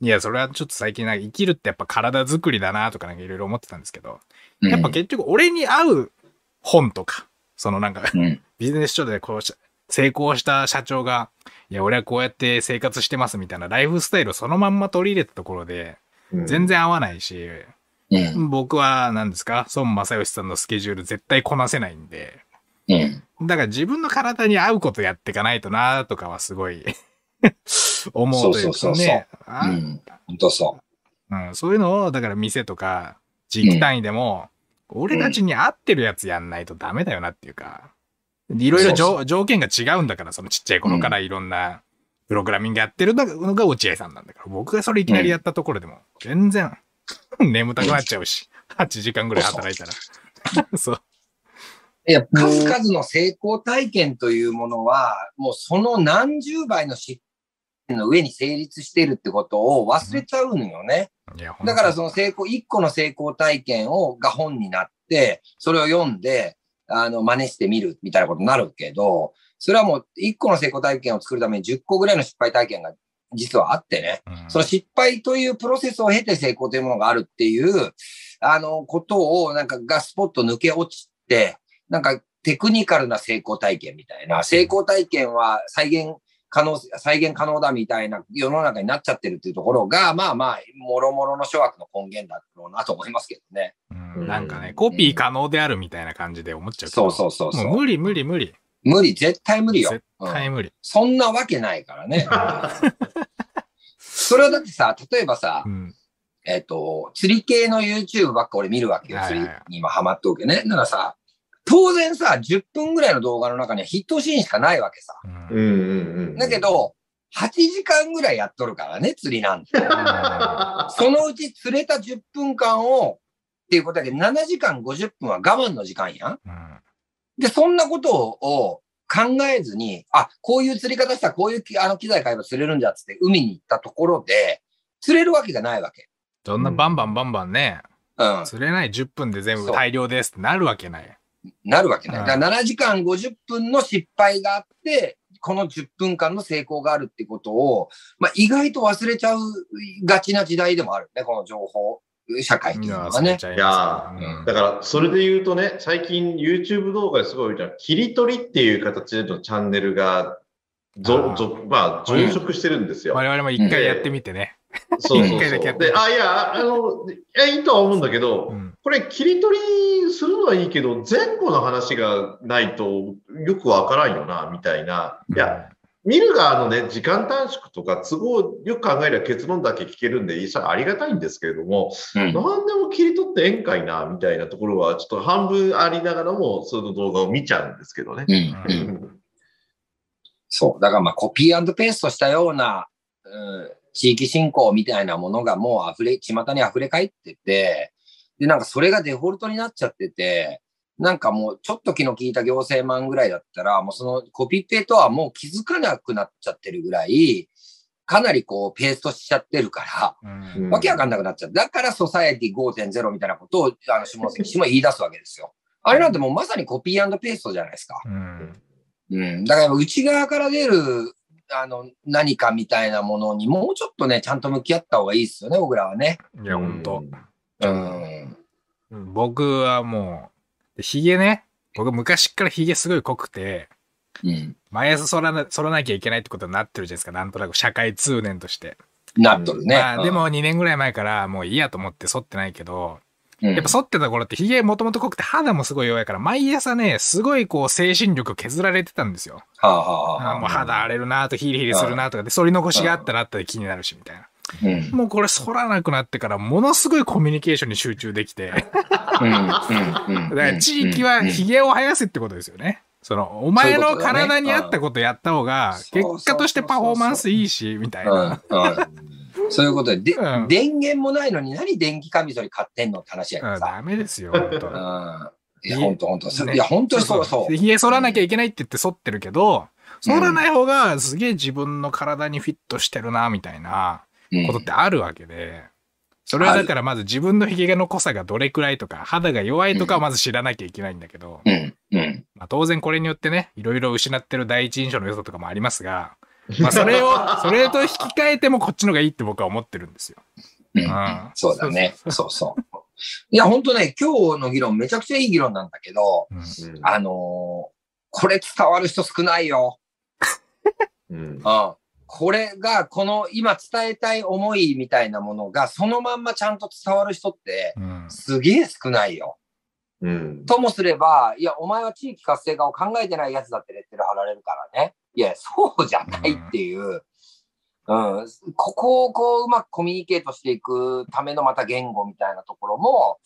いや、それはちょっと最近なんか生きるってやっぱ体作りだなとかなんかいろいろ思ってたんですけど、やっぱ結局俺に合う本とか、そのなんかうん、ビジネス書でこうし成功した社長が、いや、俺はこうやって生活してますみたいなライフスタイルをそのまんま取り入れたところで、全然合わないし、うん。僕は何ですか？孫正義さんのスケジュール絶対こなせないんで、うん。だから自分の体に合うことやっていかないとなとかはすごい <laughs> 思うというかそうそうそうそう。ね。うあん。本当そう。ん、そういうのを、だから店とか、地域単位でも、俺たちに合ってるやつやんないとダメだよなっていうか、いろいろ条件が違うんだから、そのちっちゃい頃からいろんなプログラミングやってるのが落合さんなんだから、僕がそれいきなりやったところでも、全然、<laughs> 眠たくなっちゃうし、<laughs> 8時間ぐらい働いたら。<laughs> そう。う。いや、数々の成功体験というものは、もうその何十倍の失敗の上に成立しているってことを忘れちゃうのよね。いや、だからそその成功、一個の成功体験を、が本になって、それを読んで、あの、真似してみるみたいなことになるけど、それはもう一個の成功体験を作るために10個ぐらいの失敗体験が実はあってね。うんその失敗というプロセスを経て成功というものがあるっていう、あの、ことをなんかガスポット抜け落ちて、なんかテクニカルな成功体験みたいな、成功体験は再現可能、再現可能だみたいな世の中になっちゃってるっていうところが、まあまあ、もろもろの諸悪の根源だろうなと思いますけどね。うんなんかね、コピー可能であるみたいな感じで思っちゃうけど。そうそうそうそうもう無理無理無理。無理、絶対無理よ。絶対無理。そんなわけないからね。<laughs> それはだってさ、例えばさう、ん。えっ、と、釣り系の YouTube ばっか俺見るわけよ。釣りに今ハマっておけね。だからさ、当然さ、10分ぐらいの動画の中にはヒットシーンしかないわけさ。うんうんうんうん。だけ、ど、8時間ぐらいやっとるからね、釣りなんて。そのうち釣れた10分間を、っていうことだけど、7時間50分は我慢の時間やん。うんで、そんなことを考えずに、あ、こういう釣り方したらこういうきあの機材買えば釣れるんじゃっつって海に行ったところで、釣れるわけがないわけ。そんなバンバンバンバンね、うん。釣れない10分で全部大量ですってなるわけない。なるわけない。うんだから7時間50分の失敗があって、この10分間の成功があるってことを、まあ、意外と忘れちゃうがちな時代でもあるね、この情報社会っていうのがね。いますようん。だから、それで言うとね、最近 YouTube 動画ですごいじゃん、切り取りっていう形でのチャンネルが、ぞぞまあ、増殖してるんですよ。我々も一回やってみてね。そうそう <laughs> 一回だけやってそうで、あ、いや、あの、いや、いいとは思うんだけど、うん。これ、切り取りするのはいいけど、前後の話がないとよくわからんよな、みたいな。いや、見る側のね、時間短縮とか、都合よく考えれば結論だけ聞けるんで、ありがたいんですけれども、うん何でも切り取ってええんかいな、みたいなところは、ちょっと半分ありながらも、その動画を見ちゃうんですけどね。うんそう。だからまあコピーペーストしたような、うん、地域振興みたいなものがもう溢れ、巷に溢れ返ってて、で、なんかそれがデフォルトになっちゃってて、なんかもうちょっと気の利いた行政マンぐらいだったら、もうそのコピペとはもう気づかなくなっちゃってるぐらい、かなりこうペーストしちゃってるから、わけわかんなくなっちゃう。だからソサエティ5.0みたいなことを、あの、下関市も言い出すわけですよ。あれなんてもうまさにコピーペーストじゃないですか。うんうん。だから内側から出る、あの、何かみたいなものにもうちょっとね、ちゃんと向き合った方がいいですよね、僕らはね。いや、ほんと。うん。僕はもう、ヒゲね、僕昔からヒゲすごい濃くて、うん。毎朝剃らな剃らなきゃいけないってことになってるじゃないですか。なんとなく社会通念として。なっとるね。まあ、でも2年ぐらい前からもういいやと思って剃ってないけど、うん、やっぱ剃ってた頃ってヒゲもともと濃くて肌もすごい弱いから、毎朝ね、すごいこう精神力削られてたんですよ。はあ、はあはあ、もう肌荒れるなとヒリヒリするなとかで、反り残しがあったらあったで気になるし、みたいな。うん。もうこれ反らなくなってから、ものすごいコミュニケーションに集中できて。だから地域はヒゲを生やせってことですよね。その、お前の体に合ったことやった方が、結果としてパフォーマンスいいし、みたいうん。な。うん。そういうことで、で、うん電源もないのに何電気カミソリ買ってんのって話やうんからさ。ダメですよ、本当うん。いや、ほんとほんと。そねいや、本当にそうそう。でヒゲ剃らなきゃいけないって言って剃ってるけど、剃らない方がすげえ自分の体にフィットしてるな、みたいなうんことってあるわけで、それはだからまず自分のヒゲの濃さがどれくらいとか、肌が弱いとかはまず知らなきゃいけないんだけど、うん。うん。まあ、当然これによってね、いろいろ失ってる第一印象の良さとかもありますが、まあ、それを、<laughs> それと引き換えてもこっちのがいいって僕は思ってるんですよ。うんんそうだね。そうそう。いや、本当ね、今日の議論めちゃくちゃいい議論なんだけど、うんうんあのーこれ伝わる人少ないよ。うんうん。これが、この今伝えたい思いみたいなものが、そのまんまちゃんと伝わる人って、うんすげえ少ないよ。うんともすれば、いや、お前は地域活性化を考えてないやつだってレッテル貼られるからね。いや、そうじゃないっていう。うん、ここをこううまくコミュニケートしていくためのまた言語みたいなところも、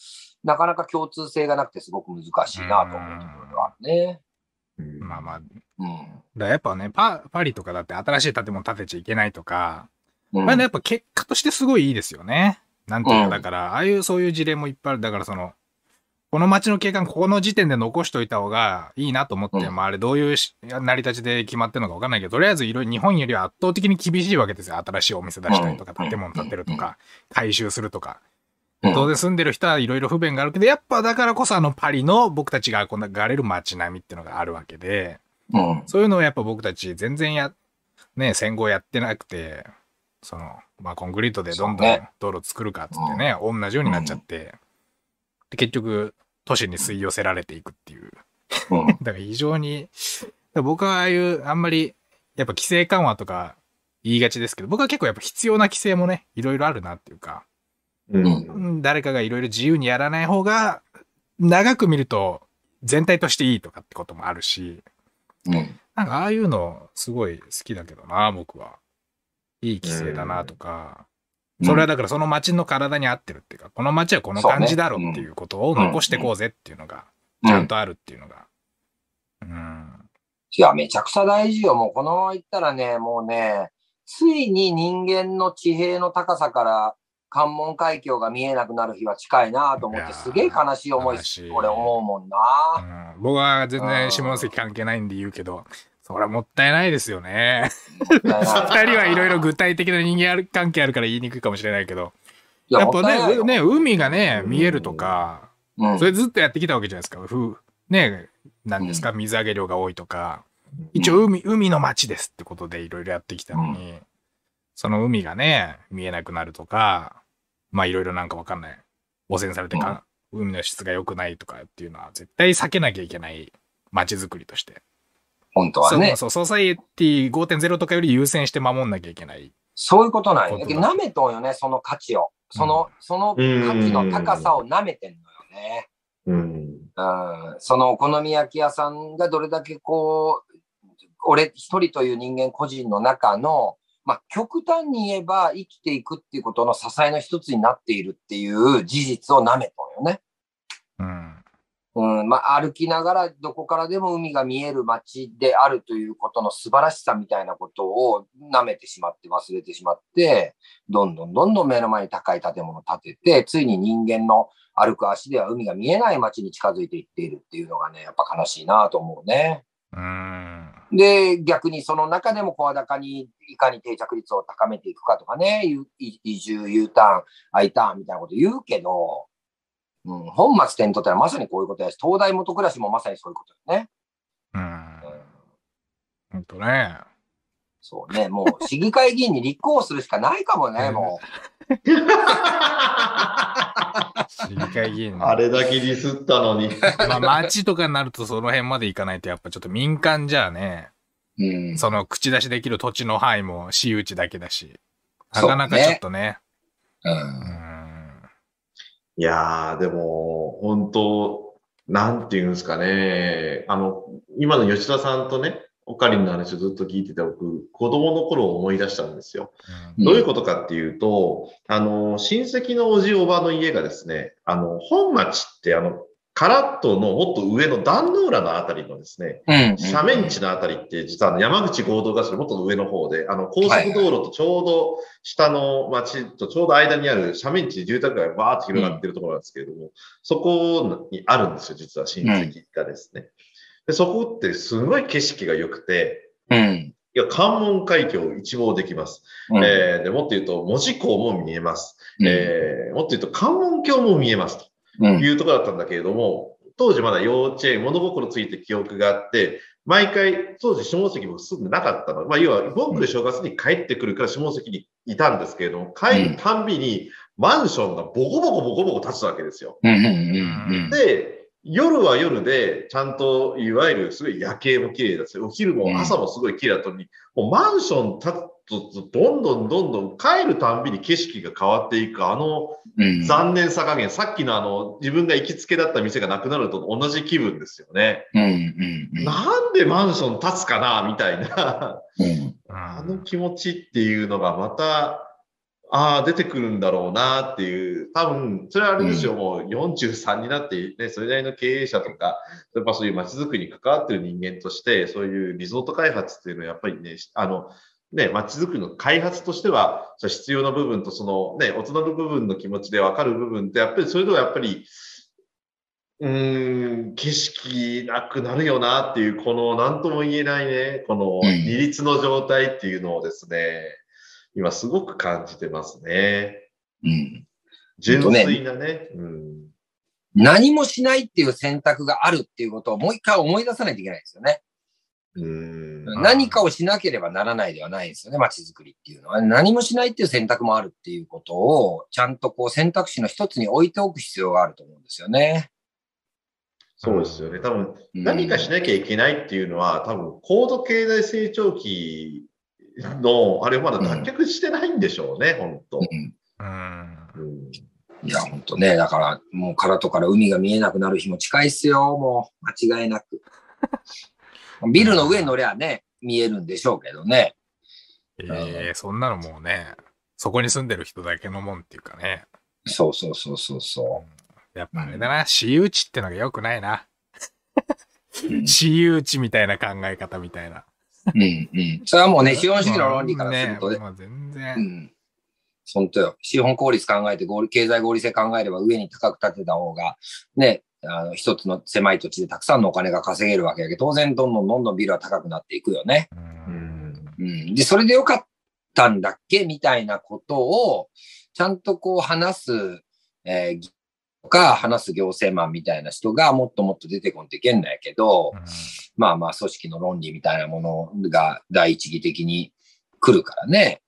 なかなか共通性がなくてすごく難しいなと思うところではあるね。うんまあまあ、うん。らやっぱね、パパリとかだって新しい建物建てちゃいけないとか、うんまあね、やっぱ結果としてすごいいいですよね。なんていうか、うんだから、ああいうそういう事例もいっぱいある。だからその、この街の景観、ここの時点で残しといた方がいいなと思って、うんまああれどういうし成り立ちで決まってるのかわかんないけど、とりあえずいろいろ日本よりは圧倒的に厳しいわけですよ。新しいお店出したりとか、うん建物建てるとか、改修するとか。うん当然住んでる人はいろいろ不便があるけど、やっぱだからこそあのパリの僕たちが憧れる街並みっていうのがあるわけで、うん。そういうのをやっぱ僕たち全然や、ね、戦後やってなくて、その、まあコンクリートでどんどんね道路作るかっつってね、同じようになっちゃって、で結局都市に吸い寄せられていくっていう。うん。<laughs> だから非常に、僕はああいう、あんまり、やっぱ規制緩和とか言いがちですけど、僕は結構やっぱ必要な規制もね、いろいろあるなっていうか、うんうん誰かがいろいろ自由にやらない方が、長く見ると全体としていいとかってこともあるし、うん。なんかああいうのすごい好きだけどな、僕は。いい規制だなとか、それはだからその街の体に合ってるっていうか、この街はこの感じだろうっていうことを残してこうぜっていうのが、ちゃんとあるっていうのが。うん。いや、めちゃくちゃ大事よ。もうこのまま言ったらね、もうね、ついに人間の地平の高さから関門海峡が見えなくなる日は近いなと思って、すげえ悲しい思い悲しい、俺思うもんうな。ん。僕は全然下関関係ないんで言うけど、それはもったいないですよね。二人はいろいろ具体的な人間関係あるから言いにくいかもしれないけど、いややっぱね、ね、海がね、見えるとか、うん。それずっとやってきたわけじゃないですか。ふね、なんですか、水揚げ量が多いとか。一応海、海の町ですってことでいろいろやってきたのに、その海がね、見えなくなるとか、まあいろいろなんかわかんない。汚染されてか、海の質が良くないとかっていうのは絶対避けなきゃいけない街づくりとして。本当はね。そうそう、ソサイエティ5.0とかより優先して守んなきゃいけない。そういうことなんや。ことだ舐めとんよね、その価値を。その、その価値の高さを舐めてんのよね。うんうん。そのお好み焼き屋さんがどれだけこう、俺一人という人間個人の中の、まあ、極端に言えば生きていくっていうことの支えの一つになっているっていう事実を舐めとんよね。うん。うん、まあ、歩きながらどこからでも海が見える街であるということの素晴らしさみたいなことを舐めてしまって忘れてしまって、どんどんどんどん目の前に高い建物を建てて、ついに人間の歩く足では海が見えない街に近づいていっているっていうのがね、やっぱ悲しいなと思うね。うん。で、逆にその中でも声高にいかに定着率を高めていくかとかね、移住、U ターン、I ターンみたいなこと言うけど、うん、本末転倒ってのはまさにこういうことやし、東大元暮らしもまさにそういうことよね。うん。うん、とね。そうね、もう市議会議員に立候補するしかないかもね、<laughs> も <laughs> <laughs> 市議会議員ねあれだけディスったのに。<laughs> まあ町とかになるとその辺まで行かないとやっぱちょっと民間じゃあね、う。うん。その口出しできる土地の範囲も私有地だけだし、なかなかちょっとね。う。うんん。いやー、でも、本当なんていうんですかね。あの、今の吉田さんとね、オカリンの話をずっと聞いてて、僕、子供の頃を思い出したんですよ。うんどういうことかっていうと、あの、親戚のおじおばの家がですね、あの、本町って、あの、カラットのもっと上の壇ノ浦のあたりのですね、うん。斜面地のあたりって、実は山口合同ガスのもっと上の方で、あの、高速道路とちょうど下の町とちょうど間にある斜面地住宅街がバーッと広がってるところなんですけれども、そこにあるんですよ、実は親戚がですね。でそこってすごい景色が良くて、うん。いや、関門海峡を一望できます。うん。えーでもっと言うと、門司港も見えます。うんえーもっと言うと、関門橋も見えますとうん。いうところだったんだけれども、当時まだ幼稚園、物心ついて記憶があって、毎回、当時下関僕住んでなかったの。まあ、要は、僕で正月に帰ってくるから下関にいたんですけれども、帰るたんびにマンションがボコボコボコボコ立つわけですよ。うんうんうんで、夜は夜で、ちゃんと、いわゆるすごい夜景も綺麗だし、お昼も朝もすごい綺麗だったのに、もうマンション立つと、どんどんどんどん帰るたんびに景色が変わっていく、あのうん。残念さ加減、さっきのあの、自分が行きつけだった店がなくなると同じ気分ですよね。うんうんうんなんでマンション立つかな、みたいな、うん。あの気持ちっていうのがまた、ああ、出てくるんだろうなっていう、多分、それはあれですよ、もう43になって、ね、それなりの経営者とか、やっぱそういう街づくりに関わってる人間として、そういうリゾート開発っていうのはやっぱりね、あの、ね、街づくりの開発としては、その必要な部分と、そのね、大人の部分の気持ちで分かる部分って、やっぱりそれではやっぱり、うーん、景色なくなるよなっていう、この何とも言えないね、このうん。二律の状態っていうのをですね、今すごく感じてますね。うん。純粋なね。うん。何もしないっていう選択があるっていうことをもう一回思い出さないといけないですよね。うん。何かをしなければならないではないですよね、街づくりっていうのは。何もしないっていう選択もあるっていうことを、ちゃんとこう選択肢の一つに置いておく必要があると思うんですよね。そうですよね。多分、うん何かしなきゃいけないっていうのは、多分、高度経済成長期の、あれまだ脱却してないんでしょうね、本当。うんうん。うんいや、ほんとね。だから、もう空とから海が見えなくなる日も近いっすよ、もう。間違いなく。<laughs> ビルの上に乗りゃね、見えるんでしょうけどね。ええそんなのもうね、そこに住んでる人だけのもんっていうかね。そうそうそうそうそやっぱあれだな、私有地ってのが良くないな。う。うん、私有地みたいな考え方みたいな。うん、うん。それはもうね、資本主義の論理からするとね、ね、もう全然。うん。本当よ。資本効率考えて合理、経済合理性考えれば上に高く建てた方が、ね、あの、一つの狭い土地でたくさんのお金が稼げるわけだけど、当然どんどんどんどんビルは高くなっていくよね。ううんん。うん。で、それでよかったんだっけ？みたいなことを、ちゃんとこう話す、えー、とか、話す行政マンみたいな人がもっともっと出てこんといけんだやけど、まあまあ組織の論理みたいなものが第一義的に来るからね。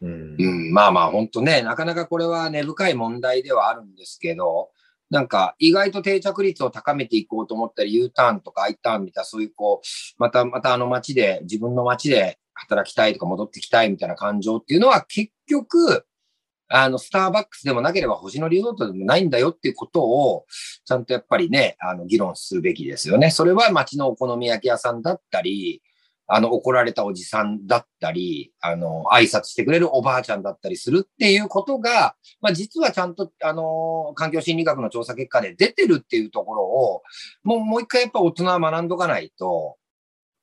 うんう。ん、まあまあ本当ね、なかなかこれは根深い問題ではあるんですけど、なんか意外と定着率を高めていこうと思ったり、U ターンとか I ターンみたいな、そういうこう、またまたあの街で、自分の街で働きたいとか戻ってきたいみたいな感情っていうのは結局、あの、スターバックスでもなければ星野リゾートでもないんだよっていうことを、ちゃんとやっぱりね、あの、議論するべきですよね。それは街のお好み焼き屋さんだったり、あの、怒られたおじさんだったり、あの、挨拶してくれるおばあちゃんだったりするっていうことが、まあ実はちゃんと、あの、環境心理学の調査結果で出てるっていうところを、もう、もう一回やっぱ大人は学んどかないと、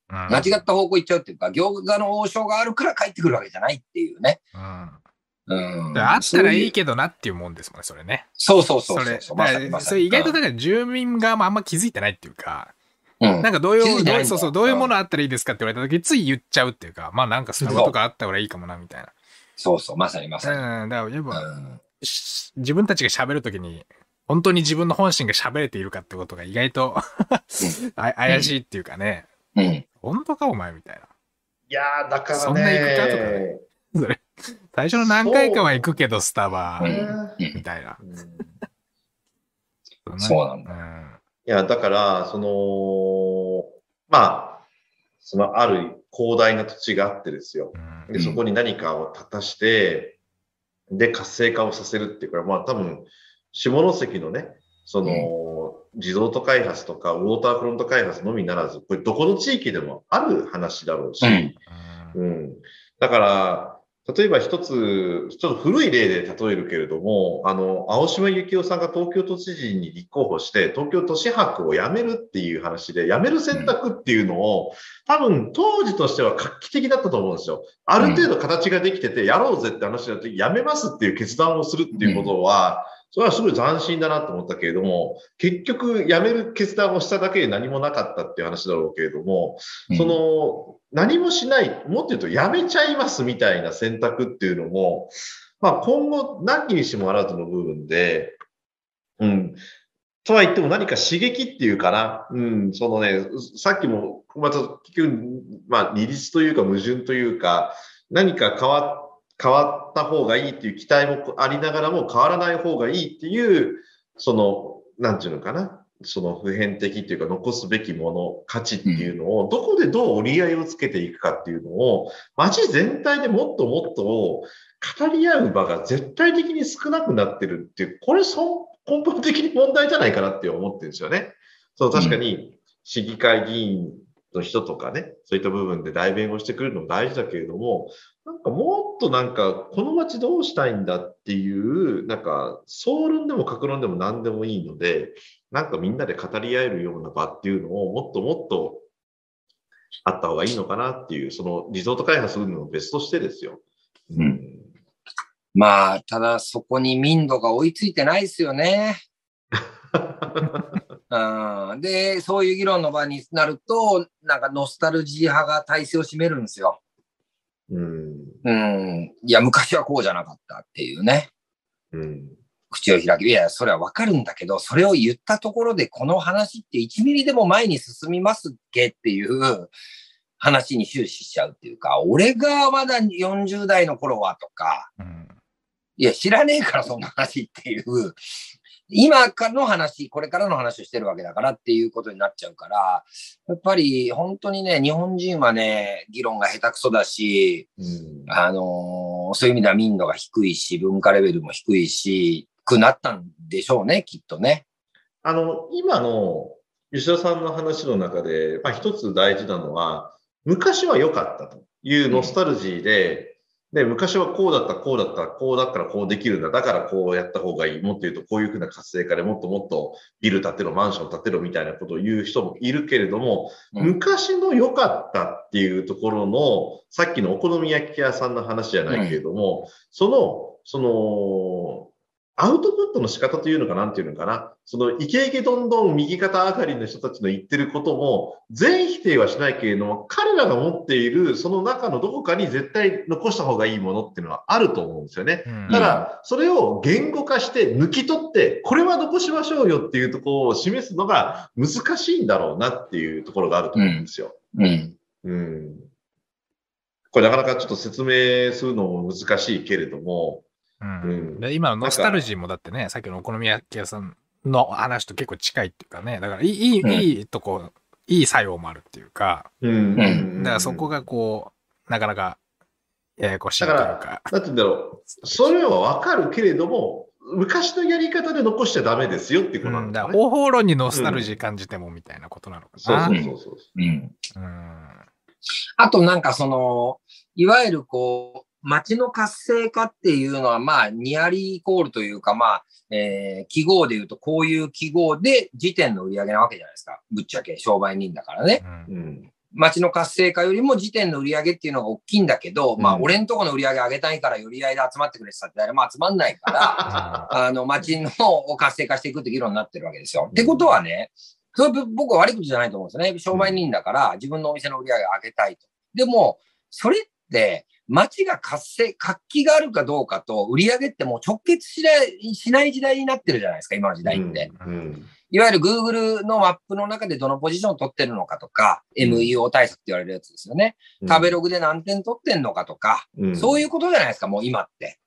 間違った方向行っちゃうっていうか、餃子の王将があるから帰ってくるわけじゃないっていうね。うん。うん。であったらいいけけどなっていうもんですもんね、それね。そうそうそうそれそうそう。まさにだまさに。からそれ意外とだから住民側もあんま気づいてないっていうか、うん、なんかどういう、うそうそう、どういうものあったらいいですかって言われた時つい言っちゃうっていうか、まあなんかスタバとかあった方がいいかもな、みたいそうそう、まさにまな。さに。うん、だからやっぱ、うんし自分たちが喋るときに、本当に自分の本心が喋れているかってことが意外と <laughs> あ怪しいっていうかね、うん。本当かお前みたいな。いやー、だからね。そんな行くかとかねそれ、最初の何回かは行くけど、スタバ。う、んうん。みたいな。そうなんだ。いや、だから、その、まあ、そのある広大な土地があってですよ。うん。で、そこに何かを立たして、で、活性化をさせるっていうから、まあ多分、下関のね、その、リゾート開発とか、ウォーターフロント開発のみならず、これどこの地域でもある話だろうし、うん。うん。だから、例えば一つ、ちょっと古い例で例えるけれども、あの、青島幸男さんが東京都知事に立候補して、東京都市博をやめるっていう話で、やめる選択っていうのを、多分当時としては画期的だったと思うんですよ。ある程度形ができてて、やろうぜって話になって、やめますっていう決断をするっていうことは、それはすごい斬新だなと思ったけれども、結局、やめる決断をしただけで何もなかったっていう話だろうけれども、その、何もしない、もっと言うとやめちゃいますみたいな選択っていうのも、まあ今後何にしてもあらずの部分で、うん、とは言っても何か刺激っていうかな。うん、そのね、さっきも、また結局、まあ、利率というか矛盾というか、何か変わ変わった方がいいっていう期待もありながらも変わらない方がいいっていう、その、なんていうのかな。その普遍的っていうか残すべきもの、価値っていうのを、どこでどう折り合いをつけていくかっていうのを、街全体でもっともっと語り合う場が絶対的に少なくなってるっていう、これそ根本的に問題じゃないかなって思ってるんですよね。そう確かに市議会議員の人とかね、そういった部分で代弁をしてくれるのも大事だけれども、なんかもっとなんか、この街どうしたいんだっていう、なんか、総論でも格論でも何でもいいので、なんかみんなで語り合えるような場っていうのをもっともっとあった方がいいのかなっていう、そのリゾート開発するのも別としてですよ。うん。まあ、ただそこに民度が追いついてないですよね。<laughs> うん、で、そういう議論の場になると、なんかノスタルジー派が体制を占めるんですよ。うん。うん。いや、昔はこうじゃなかったっていうね。うん。口を開き、いや、それはわかるんだけど、それを言ったところで、この話って1ミリでも前に進みますっけっていう話に終始しちゃうっていうか、俺がまだ40代の頃はとか、うん、いや、知らねえから、そんな話っていう、今からの話、これからの話をしてるわけだからっていうことになっちゃうから、やっぱり本当にね、日本人はね、議論が下手くそだし、うん、あのー、そういう意味では民度が低いし、文化レベルも低いし、くなったんでしょうね、きっとね。あの、今の吉田さんの話の中で、まあ、一つ大事なのは、昔は良かったというノスタルジーで、で、昔はこうだった、こうだった、こうだったらこうできるんだ。だからこうやった方がいい。もっと言うと、こういうふうな活性化でもっともっとビル建てろ、マンション建てろみたいなことを言う人もいるけれども、うん、昔の良かったっていうところの、さっきのお好み焼き屋さんの話じゃないけれども、うん、その、その、アウトプットの仕方というのかなんていうのかな。そのイケイケどんどん右肩上がりの人たちの言ってることも全否定はしないけれども、彼らが持っているその中のどこかに絶対残した方がいいものっていうのはあると思うんですよね。うん、ただ、それを言語化して抜き取って、これは残しましょうよっていうところを示すのが難しいんだろうなっていうところがあると思うんですよ。うん。うん、これなかなかちょっと説明するのも難しいけれども、うん。で今のノスタルジーもだってね、さっきのお好み焼き屋さんの話と結構近いっていうかね、だからいい、いい、いいとこ、いい作用もあるっていうか、うん。だからそこがこう、なかなかややこしいというか。だから、なんて言うんだろう。それはわかるけれども、昔のやり方で残しちゃダメですよっていうことなんだ、ね、うん、方法論にノスタルジー感じてもみたいなことなのかな。そうそうそうそう。うん。うん。あとなんかその、いわゆるこう、街の活性化っていうのは、まあ、ニアリーイコールというか、まあ、えー、記号で言うと、こういう記号で時点の売り上げなわけじゃないですか。ぶっちゃけ、商売人だからね。うん、街の活性化よりも時点の売り上げっていうのが大きいんだけど、うん、まあ、俺んとこの売り上げ上げたいから、寄り合いで集まってくれってたって誰も集まんないから、<laughs> あの、街のを活性化していくって議論になってるわけですよ。ってことはね、それ僕は悪いことじゃないと思うんですよね。商売人だから、自分のお店の売り上げ上げたいと。でも、それって、街が活性、活気があるかどうかと、売り上げってもう直結しないしない時代になってるじゃないですか、今の時代って。うんうん、いわゆる Google のマップの中でどのポジションを取ってるのかとか、うん、MEO 対策って言われるやつですよね。食べログで何点取ってんのかとか、そういうことじゃないですか、もう今って。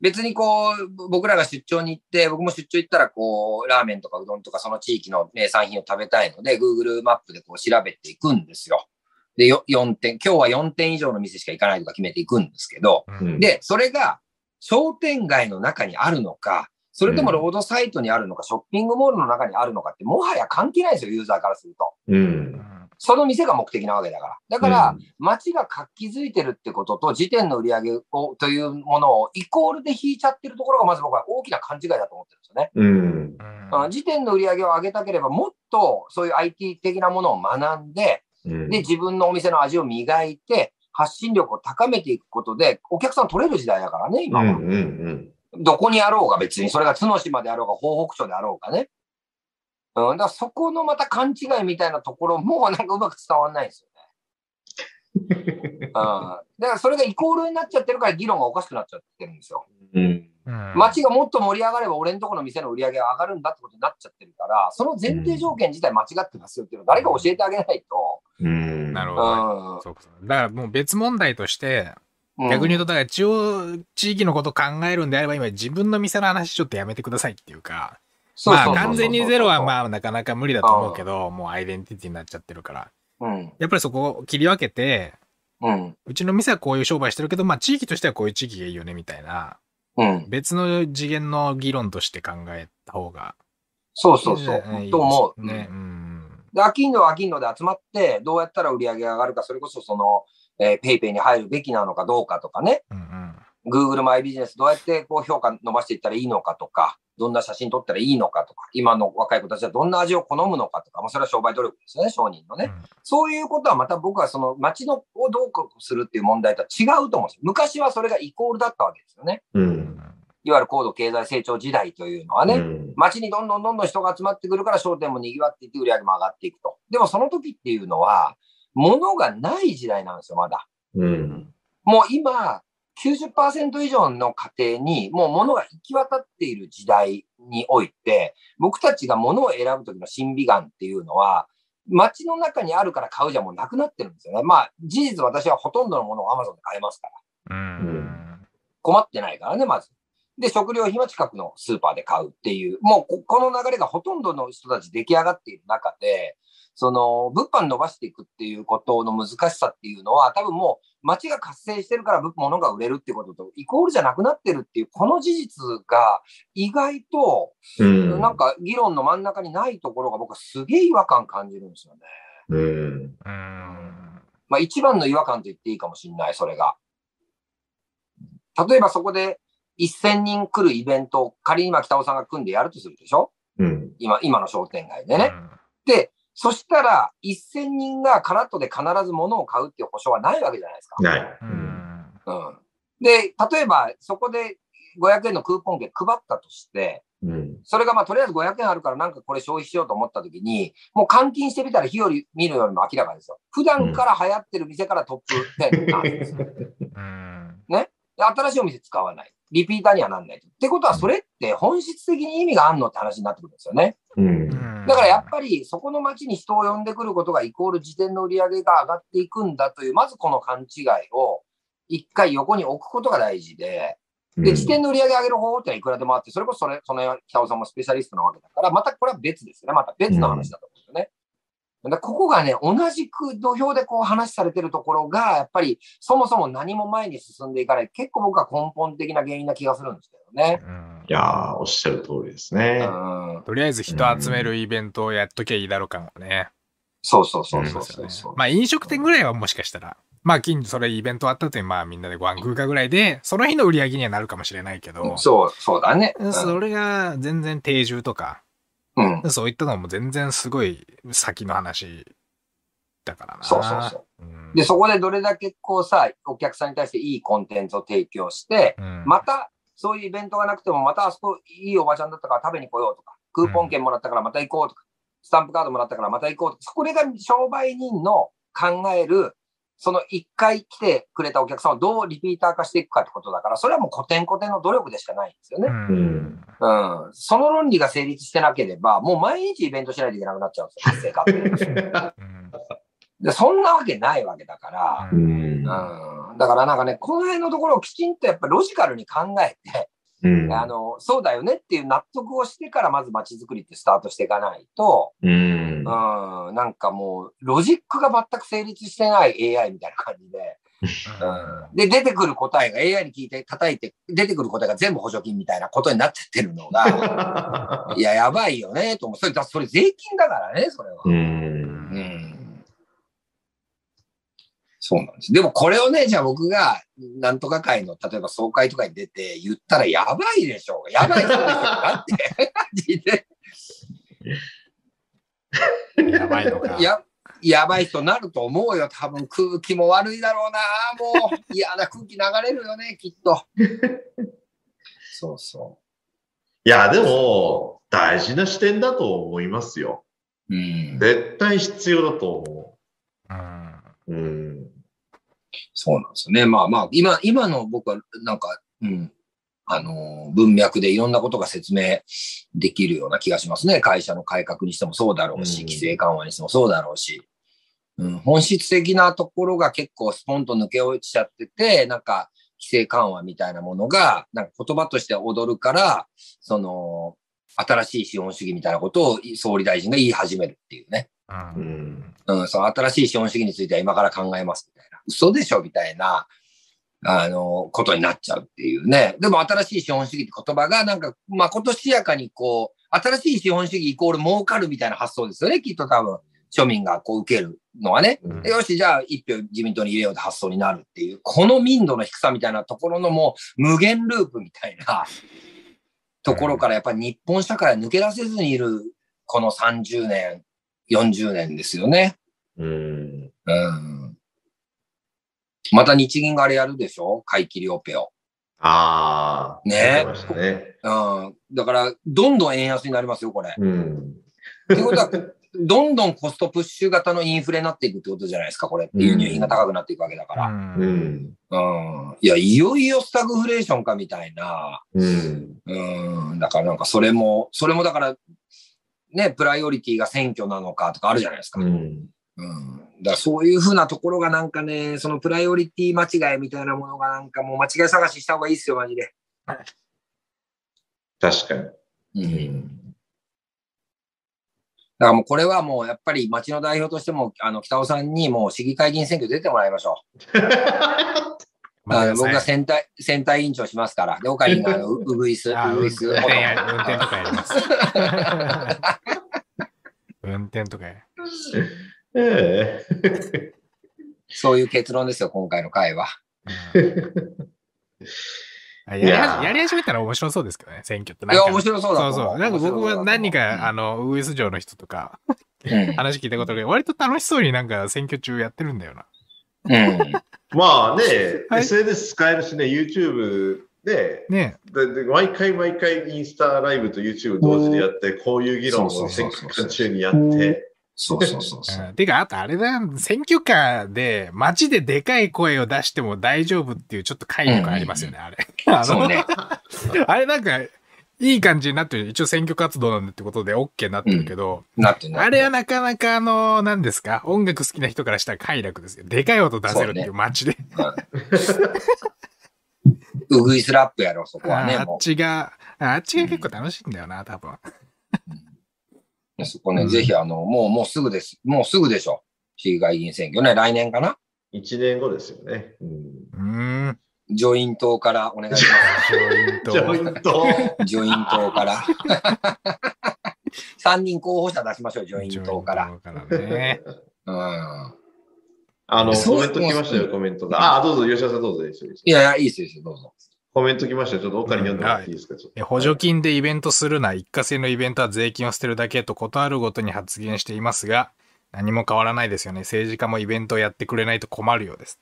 別にこう、僕らが出張に行って、僕も出張行ったらこう、ラーメンとかうどんとかその地域の名産品を食べたいので、Google マップでこう調べていくんですよ。で、4点、今日は4点以上の店しか行かないとか決めていくんですけど、うん、で、それが商店街の中にあるのか、それともロードサイトにあるのか、ショッピングモールの中にあるのかって、もはや関係ないですよ、ユーザーからすると。うん、その店が目的なわけだから。だから、街が活気づいてるってことと、時点の売り上げをというものをイコールで引いちゃってるところが、まず僕は大きな勘違いだと思ってるんですよね。うん、時点の売り上げを上げたければ、もっとそういう IT 的なものを学んで、で、自分のお店の味を磨いて、発信力を高めていくことで、お客さん取れる時代だからね、今は。うんうんうん、どこにあろうが別に、それが角島であろうが、東北町であろうがね。うん、だからそこのまた勘違いみたいなところも、<laughs> なんかうまく伝わんないですよね。うん、だからそれがイコールになっちゃってるから議論がおかしくなっちゃってるんですよ。うんうん街がもっと盛り上がれば俺のところの店の売り上げが上がるんだってことになっちゃってるから、その前提条件自体間違ってますよっていうのを誰か教えてあげないと。うん。なるほうど。んそうかだからもう別問題として、うん逆に言うと、だから地方、地域のことを考えるんであれば、今自分の店の話ちょっとやめてくださいっていうか、まあそうそうそうそう完全にゼロはまあなかなか無理だと思うけど、もうアイデンティティになっちゃってるから。うん。やっぱりそこを切り分けて、うん。うちの店はこういう商売してるけど、まあ地域としてはこういう地域がいいよねみたいな、うん。別の次元の議論として考えた方がそうそうそう。いいと思う。ね。ううんん。で、アキンドはアキンドで集まって、どうやったら売り上げが上がるか、それこそその、えー、ペイペイに入るべきなのかどうかとかね、うんうん。Google マイビジネスどうやってこう評価伸ばしていったらいいのかとか、どんな写真撮ったらいいのかとか、今の若い子たちはどんな味を好むのかとか、まあ、それは商売努力ですよね、商人のね。そういうことはまた僕はその街のをどうするっていう問題とは違うと思うんですよ。昔はそれがイコールだったわけですよね。う。うんん。いわゆる高度経済成長時代というのはね。うん街にどんどんどんどん人が集まってくるから商店も賑わっていって売り上げも上がっていくと。でもその時っていうのは、物がない時代なんですよ、まだ。うん。もう今、90%以上の家庭にもう物が行き渡っている時代において、僕たちが物を選ぶ時の審美眼っていうのは、街の中にあるから買うじゃもうなくなってるんですよね。まあ、事実私はほとんどのものを Amazon で買えますから。うん。困ってないからね、まず。で、食料品は近くのスーパーで買うっていう、もうここの流れがほとんどの人たち出来上がっている中で、その、物販伸ばしていくっていうことの難しさっていうのは、多分もう街が活性してるから物物が売れるってこととイコールじゃなくなってるっていう、この事実が意外と、うん。なんか議論の真ん中にないところが僕はすげえ違和感感じるんですよね。うん。うん。まあ一番の違和感と言っていいかもしれない、それが。例えばそこで1000人来るイベントを仮に今北尾さんが組んでやるとするでしょ？うん。今、今の商店街でね。で、そしたら1000人がカラットで必ず物を買うっていう保証はないわけじゃないですか。ない。ううん。ん。うん。で、例えばそこで500円のクーポン券配ったとして、うん。それがまあとりあえず500円あるからなんかこれ消費しようと思った時に、もう換金してみたら日より見るよりも明らかですよ。普段から流行ってる店からトップ10なんですよ。うん。で新しいお店使わない。リピーターにはなんないと。ってことは、それって本質的に意味があるのって話になってくるんですよね。うん。だからやっぱり、そこの街に人を呼んでくることがイコール時点の売り上げが上がっていくんだという、まずこの勘違いを一回横に置くことが大事で、で、時点の売り上げ上げる方法ってのはいくらでもあって、それこそそれ、その北尾さんもスペシャリストなわけだから、またこれは別ですよね。また別の話だと。だここがね、同じく土俵でこう話されてるところが、やっぱりそもそも何も前に進んでいかない、結構僕は根本的な原因な気がするんですけどね。うんいやー、おっしゃる通りですうね。ん。とりあえず人集めるイベントをやっときゃいいだろうかもね。そうそうそうそうそうそう。まあ飲食店ぐらいはもしかしたら、まあ近所それイベントあった時にまあみんなでご飯食うかぐらいで、その日の売り上げにはなるかもしれないけど、そう、そうだね。それが全然定住とか、うん。うんそういったのも全然すごい先の話だからな。そうそうそう。うん。で、そこでどれだけこうさ、お客さんに対していいコンテンツを提供して、うん、また、そういうイベントがなくても、またあそこいいおばちゃんだったから食べに来ようとか、クーポン券もらったからまた行こうとか、スタンプカードもらったからまた行こうとか、これが商売人の考える、その一回来てくれたお客さんをどうリピーター化していくかってことだから、それはもう古典古典の努力でしかないんですよね。うん。うん。その論理が成立してなければ、もう毎日イベントしないといけなくなっちゃうんですよ、活性化って。うんで <laughs> そんなわけないわけだから、うんうん。だからなんかね、この辺のところをきちんとやっぱロジカルに考えて、うん。あの、そうだよねっていう納得をしてからまず街づくりってスタートしていかないと、うん。うん、なんかもう、ロジックが全く成立してない AI みたいな感じで、うん、で、出てくる答えが AI に聞いて叩いて、出てくる答えが全部補助金みたいなことになっちゃってるのが、<laughs> いや、やばいよね、と思う。それ、だそれ税金だからね、それは。うんうんそうなんです。でもこれをね、じゃあ僕が、なんとか会の、例えば総会とかに出て言ったらやばいでしょう。やばい人でしょう。だって。<laughs> やばいのか。<laughs> や、やばい人になると思うよ。多分空気も悪いだろうな。もう嫌な空気流れるよね、きっと。<laughs> そうそいや、でも、大事な視点だと思いますよ。う。うん。絶対必要だと思うん。う。うん。そうなんですよね。まあまあ、今、今の僕はなんか、うん。あの、文脈でいろんなことが説明できるような気がしますね。会社の改革にしてもそうだろうし、うん規制緩和にしてもそうだろうし。うん、本質的なところが結構スポンと抜け落ちちゃってて、なんか規制緩和みたいなものが、なんか言葉として踊るから、その、新しい資本主義みたいなことを総理大臣が言い始めるっていうね。う。うんん。うん、その新しい資本主義については今から考えますみたいな。嘘でしょみたいな、あの、ことになっちゃうっていうね。でも新しい資本主義って言葉がなんか、まことしやかにこう、新しい資本主義イコール儲かるみたいな発想ですよね。きっと多分、庶民がこう受けるのはね。うんでよし、じゃあ一票自民党に入れようって発想になるっていう、この民度の低さみたいなところのもう無限ループみたいなところからやっぱり日本社会は抜け出せずにいるこの30年、40年ですよね。うん。うん。また日銀があれやるでしょ？買い切りオペを。ああ。ねね。うん。だから、どんどん円安になりますよ、これ。っうん。ていうことは、<laughs> どんどんコストプッシュ型のインフレになっていくってことじゃないですか、これ。輸入品が高くなっていくわけだから。うんうん。うん。いや、いよいよスタグフレーションかみたいな。うん。うん。だからなんかそれも、それもだから、ね、プライオリティが選挙なのかとかあるじゃないですか。うん。うん。だそういうふうなところがなんかね、そのプライオリティ間違いみたいなものがなんかもう間違い探しした方がいいっすよ、マジで。確かに。う。うんん。だからもうこれはもうやっぱり町の代表としても、あの、北尾さんにもう市議会議員選挙出てもらいましょう。<laughs> あの僕が選対、選対委員長しますから。で、岡林があの、う <laughs> うぐいす、あ運うぐいす。運転や、運転とかやります。<laughs> 運転とかや。ええ。そういう結論ですよ、今回の会は。うんあやりいややり始めたら面白そうですけどね、選挙って。いや、なんか面白そうだそうそう。なんか僕は何人か、ああの、ウグイス城の人とか、うん。話聞いたことで、割と楽しそうになんか選挙中やってるんだよな。うん。まあね、はい SNS 使えるしね、YouTube で、ねでで毎回毎回インスタライブと YouTube 同時でやって、こういう議論を選そうそうそう挙期間中にやって、そうそうそうそう。うんてか、あとあれだ、選挙カーで街ででかい声を出しても大丈夫っていうちょっと快力ありますよね、あれ。あのそうね。<laughs> あれなんか、いい感じになってる。一応選挙活動なんだってことで OK になってるけど、なってね。あれはなかなかあの、何ですか？音楽好きな人からしたら快楽ですよ。でかい音出せるっていそう街で。うぐいすラップやろ、そこはね、あもっちが、あっちが結構楽しいんだよな、多分。う。そこね、うんぜひ、あの、もう、もうすぐです。もうすぐでしょ。市議会議員選挙ね、来年かな？1年後ですよね。うんうーん。上院党からお願いしま上院と。じゃあ本当、す。上院党から。<laughs> 3人候補者出しましょう、上院党から。からね。うん。あの、そうコメント来ましたよ、コメントが。あ、どうぞ、吉田さんどうぞ、いいですよいいですよいやいや、いいですよ、どうぞ。コメント来ましたよ。ちょっと他に読んでもらっていいですか、ちょっとえ補助金でイベントするな、一過性のイベントは税金を捨てるだけとことあるごとに発言していますが、何も変わらないですよね。政治家もイベントをやってくれないと困るようです。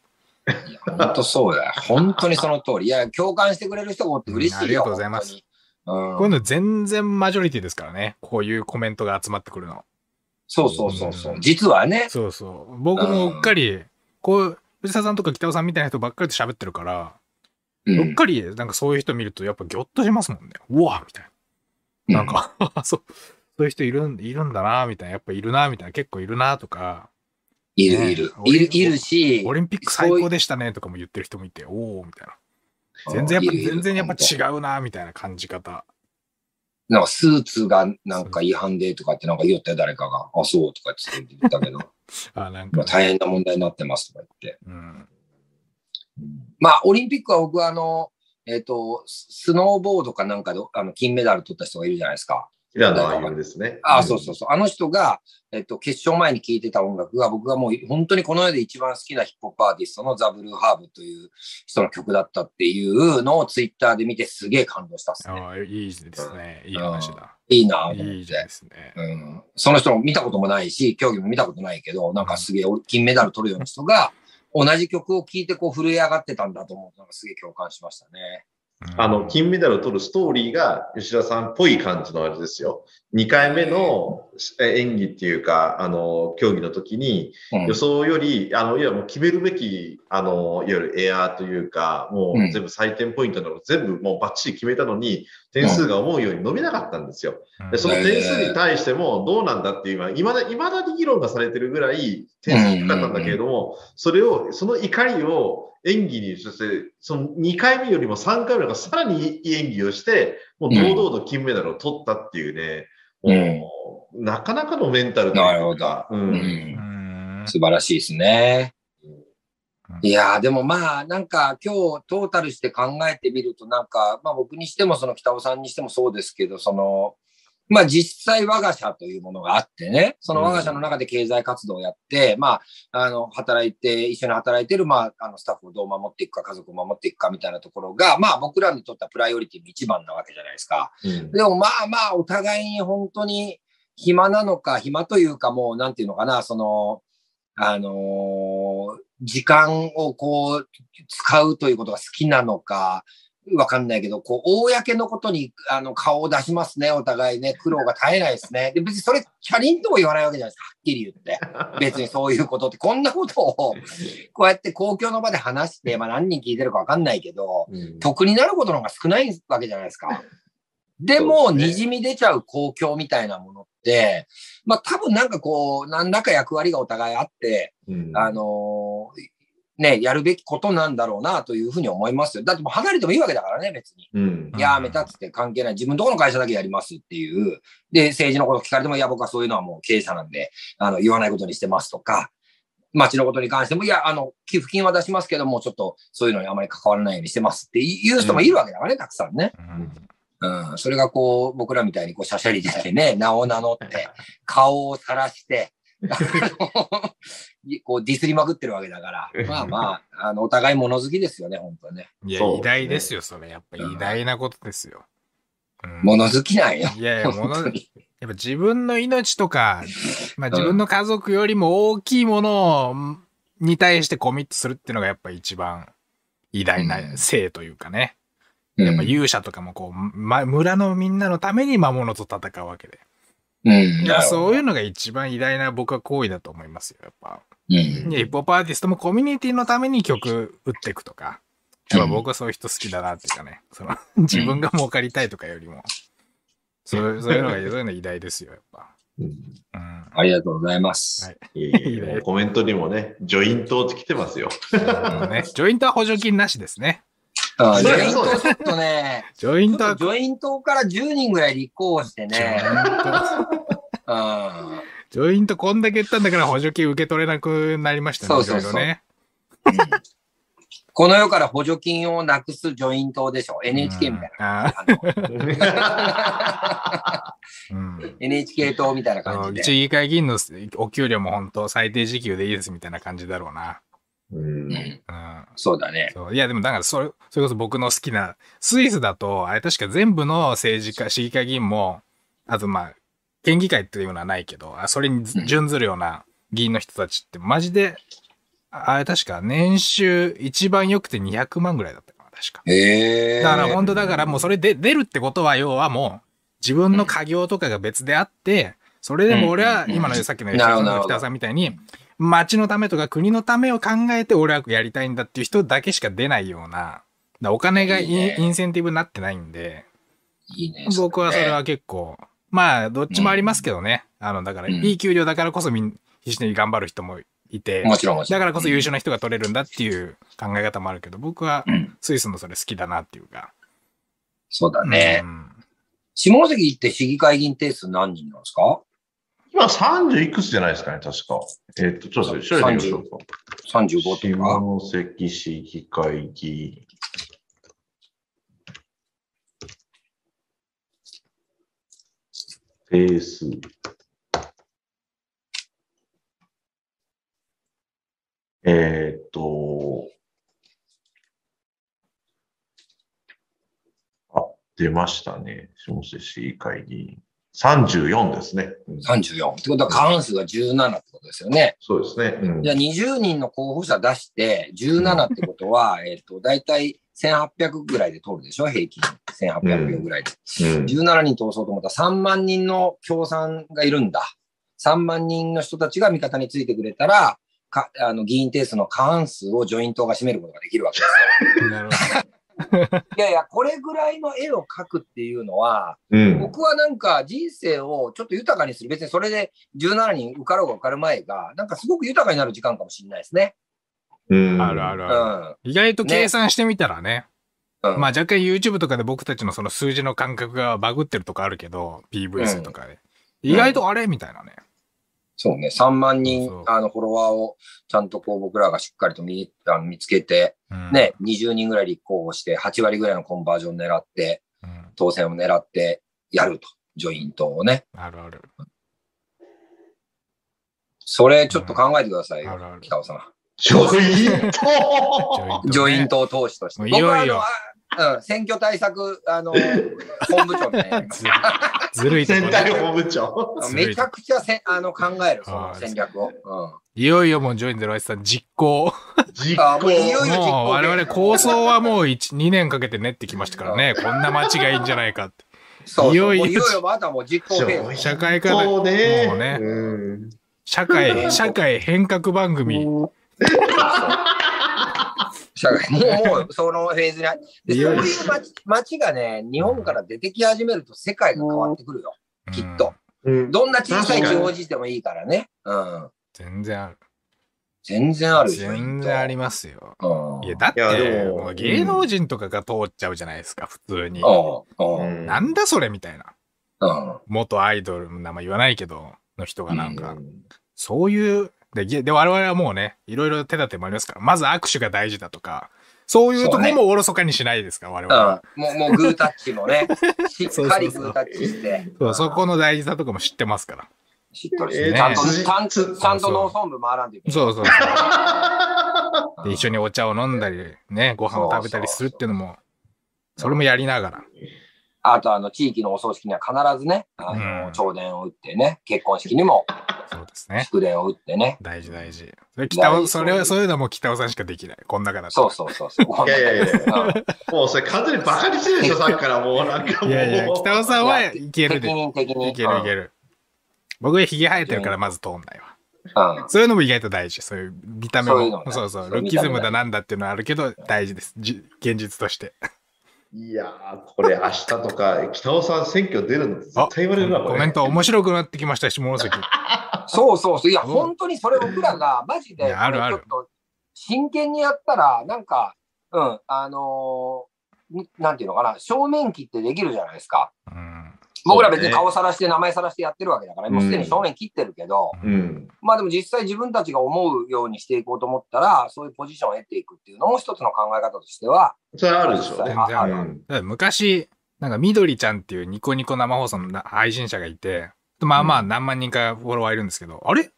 本当そうだよ。本当にその通り。いや、共感してくれる人もって嬉しいよ。うんありがとうございます本当に。こういううん。の全然マジョリティですからね。こういうコメントが集まってくるの。そうそうそうそうう。ん実はね。そうそう。僕もうっかり、こう、藤沢さんとか北尾さんみたいな人ばっかりと喋ってるから、ううっかりなんかそういう人見るとやっぱギョッとしますもんね。うわみたいな。なんか、<laughs> そう、そういう人いるん、いるんだなみたいな。やっぱいるなみたいな。結構いるなとか、いるいる。いる、いるし。オリンピック最高でしたねとかも言ってる人もいて、おおみたいな。全然やっぱ、全然やっぱ本違うなみたいな感じ方。当なんかスーツがなんか違反でとかってなんか言ったよ、誰かが。あ、そうとかって言ったけど、<laughs> あ、なんまあか、大変な問題になってますとか言って。うん。まあ、オリンピックは僕はあの、えっ、と、スノーボードかなんかであの金メダル取った人がいるじゃないですか。平野歩夢ですね。あ、そうそうそう。あの人が、えっと、決勝前に聴いてた音楽が、僕がもう本当にこの世で一番好きなヒップホップアーティストのザ・ブルーハーブという人の曲だったっていうのをツイッターで見てすげえ感動したっすね。ああ、いいですね。いい話だ。いいなぁいい。ですね。うん、その人も見たこともないし、競技も見たことないけど、なんかすげえ金メダル取るような人が、同じ曲を聴いてこう震え上がってたんだと思うと、なんかすげえ共感しましたね。あの、金メダルを取るストーリーが吉田さんっぽい感じのあれですよ。2回目の演技っていうか、あの、競技の時に、うん。予想より、あの、いや、もう決めるべき、あの、いわゆるエアーというか、もうん。う全部採点ポイントなの全部もうバッチリ決めたのに、点数が思うように伸びなかったんですよ。で、その点数に対してもどうなんだっていうのは、いまだ、いまだに議論がされてるぐらい点数低かったんだけれども、それを、その怒りを演技に、そして、その2回目よりも3回目がさらにいい演技をして、もう堂々と金メダルを取ったっていうね、うんなかなかのメンタルなるほど。う。素晴らしいですねうん。いやーでもまあ、なんか今日トータルして考えてみると、なんか、まあ僕にしてもその北尾さんにしてもそうですけど、その、まあ実際我が社というものがあってね、その我が社の中で経済活動をやって、まあ、あの、働いて、一緒に働いてる、まあ、あの、スタッフをどう守っていくか、家族を守っていくかみたいなところが、まあ僕らにとってはプライオリティの一番なわけじゃないですか。うんでもまあまあ、お互いに本当に暇なのか、暇というかもう、なんていうのかな、その、あのー時間をこう、使うということが好きなのか、わかんないけど、こう、公のことに、あの、顔を出しますね、お互いね。苦労が絶えないですね。で、別にそれ、チャリンとも言わないわけじゃないですか、はっきり言って。別にそういうことって、こんなことを、こうやって公共の場で話して、まあ何人聞いてるかわかんないけど、うん得になることの方が少ないわけじゃないですか。でも、ね滲み出ちゃう公共みたいなものって、まあ多分なんかこう、何らか役割がお互いあって、うんあのーね、やるべきことなんだろうなというふうに思いますよ。だってもう離れてもいいわけだからね、別に。うんやめたっつって関係ない。自分とこの会社だけやりますっていう。で、政治のこと聞かれても、いや、僕はそういうのはもう経営者なんで、あの、言わないことにしてますとか、町のことに関しても、いや、あの、寄付金は出しますけども、ちょっとそういうのにあまり関わらないようにしてますっていう人もいるわけだからね、たくさんね。うんうん。それがこう、僕らみたいにこう、しゃしゃり出てね、名を名乗って、顔を晒して、<laughs> こうディスりまくってるわけだから、<laughs> まあまあ、あの、お互い物好きですよね、本当ね。いや、偉大ですよ、それ。やっぱ偉大なことですよ。うん物好きなんよ。いやいや、<laughs> 物、やっぱ自分の命とか、まあ自分の家族よりも大きいものをに対してコミットするっていうのがやっぱ一番偉大な性というかね。やっぱ勇者とかもこう、ま、村のみんなのために魔物と戦うわけで。うん。そういうう。のが一番偉大な僕は行為だと思いますよ、やっぱ。うん。ヒップホップアーティストもコミュニティのために曲打っていくとか。やっぱ僕はそういう人好きだなっていうかね。その自分が儲かりたいとかよりも。そうそういうのが、そういうの偉大ですよ、やっぱ。うんうん。ありがとうございます。はい <laughs> コメントにもね、ジョイントって来てますよ。あのね、ジョイントは補助金なしですね。あジョイントちょっとね、ジョイントジョイントから10人ぐらい立候補してジョね。イントうん。ジョイントこんだけ言ったんだから補助金受け取れなくなりましたね。そうそうそうね。この世から補助金をなくすジョイントでしょ。NHK みたいな。うん。NHK 党みたいな感じで。一議会議員のお給料も本当最低時給でいいですみたいな感じだろうな。うん。そうだね。いや、でもだからそれ、それこそ僕の好きな、スイスだと、あれ確か全部の政治家、市議会議員も、あとまあ、県議会っていうのはないけど、あそれにず準ずるような議員の人たちって、マジで、ああれ確か年収一番良くて200万ぐらいだったかな、確か。へえ。だから本当だからもうそれで出るってことは要はもう自分の家業とかが別であって、それでも俺はうん今のさっきのなるほどなるほど北尾さんみたいに、町のためとか国のためを考えて俺はやりたいんだっていう人だけしか出ないような、だお金がインいいねインセンティブになってないんで、いいね。僕はそれは結構、まあどっちもありますけどね。あの、だからうんいい給料だからこそみん必死に頑張る人もいて、もちろんもちろん。だからこそ優秀な人が取れるんだっていう考え方もあるけど、僕はうんスイスのそれ好きだなっていうか。そうだねう。ん下関って市議会議員定数何人なんですか？今30いくつじゃないですかね、確か。えっと、ちょっと調べてみましょうか。?35 とか。下関市議会議員。定数。えーっと、あ、出ましたね。下関市議会議員。34ですね。うん34。ってことは過半数が17ってことですよね。そうですね。うんじゃあ20人の候補者出して17ってことは、えっと、だいたい1800ぐらいで通るでしょ？平均。1800票ぐらいで。うん。17人通そうと思ったら3万人の共産がいるんだ。3万人の人たちが味方についてくれたら、かあの議員定数の過半数をジョイントが占めることができるわけです <laughs> なるほよ。<laughs> いやいや、これぐらいの絵を描くっていうのは、うん。僕はなんか人生をちょっと豊かにする。別にそれで17人受かろうが受かる前が、なんかすごく豊かになる時間かもしれないですね。うん。ど。あるあるうある。ん。意外と計算してみたらね。うんまあ若干 YouTube とかで僕たちのその数字の感覚がバグってるとかあるけど、PV 数とかで。意外とあれみたいなね。そうね、3万人あのフォロワーをちゃんとこう僕らがしっかりと見あの見つけて、うんね、20人ぐらい立候補して、8割ぐらいのコンバージョン狙って、うん当選を狙ってやると。ジョイントをね。あるある。それちょっと考えてくださいよあるある、北尾さん。ジョイント <laughs> ジョイントト投資として。いよいようん、選挙対策、あの、本部長みたいな。ずるいとこ選対ね。本部長。めちゃくちゃせあの考える、その戦略を。うんいよいよもうジョインゼロワイスさん実行。実あもういよいよ実行もう我々構想はもう1、2年かけて練ってきましたからね。こんな街がいいんじゃないかって。そう。いよいよいよいよまたもう実行フェーズ。社会科でそうね。もうねうん社会、社会変革番組。社会もう、もう、そのフェーズに入でそういう街街がね、日本から出てき始めると世界が変わってくるよ。きっと。うん。どんな小さい地方自治でもいいからね。うん。全然ある。全然ある。全然ありまますよ。うん。いや、だって、芸能人とかが通っちゃうじゃないですか、普通に。なんだそれみたいな。うん。元アイドルの名前言わないけど、の人がなんか、うんそういう、で、げで、我々はもうね、いろいろ手立てもありますから、まず握手が大事だとか、そういうとこもおろそかにしないですから、我々は。うん。もう、もうグータッチもね、<laughs> しっかりグータッチして。そうそこの大事さとかも知ってますから。しっとりしえーて。ちゃんと、辻ちゃんと、つちゃんと農村部回らんといけない。そうそうそう。で、一緒に。にお茶を飲んだり、ね、ご飯を食べたりするっていうのも、それもやりながら。あと、あの、地域のお葬式には必ずね、あうんの、弔電を打ってね、結婚式にもそうですね。祝電を打ってね。大事大事。それ北尾、それは、そういうのはもう北尾さんしかできない。こん中だと。そうそうそうそう。いやいやいやうんもうそれ完全にバカにしてるでしょ、<laughs> さっきからもうなんかもう。いやいや、北尾さんはいける責で。任的に。いけるいける。僕はヒゲ生えてるからまず通んないわ。うん。うん。そういうのも意外と大事。そういう見た目も。そうそうそう。そういうルッキズムだなんだっていうのはあるけど、大事です。じ現実として。いやー、これ明日とか、<laughs> 北尾さん選挙出るの絶対言われるな、これ。コメント面白くなってきました、下関。<laughs> そうそうそう。いや、うん本当にそれ僕らが、マジいで、やあるあるちょっと、真剣にやったら、なんか、うん、あのーんなんていうのかな、正面切ってできるじゃないですか。うん。僕ら別に顔さらして名前さらしてやってるわけだから、もうすでに正面切ってるけど、うん。まあでも実際自分たちが思うようにしていこうと思ったら、そういうポジションを得ていくっていうのも一つの考え方としては、それあるでしょ。うね。全然ある。昔、なんか緑ちゃんっていうニコニコ生放送のな配信者がいて、まあまあ何万人かフォロワーいるんですけど、あれ？うん。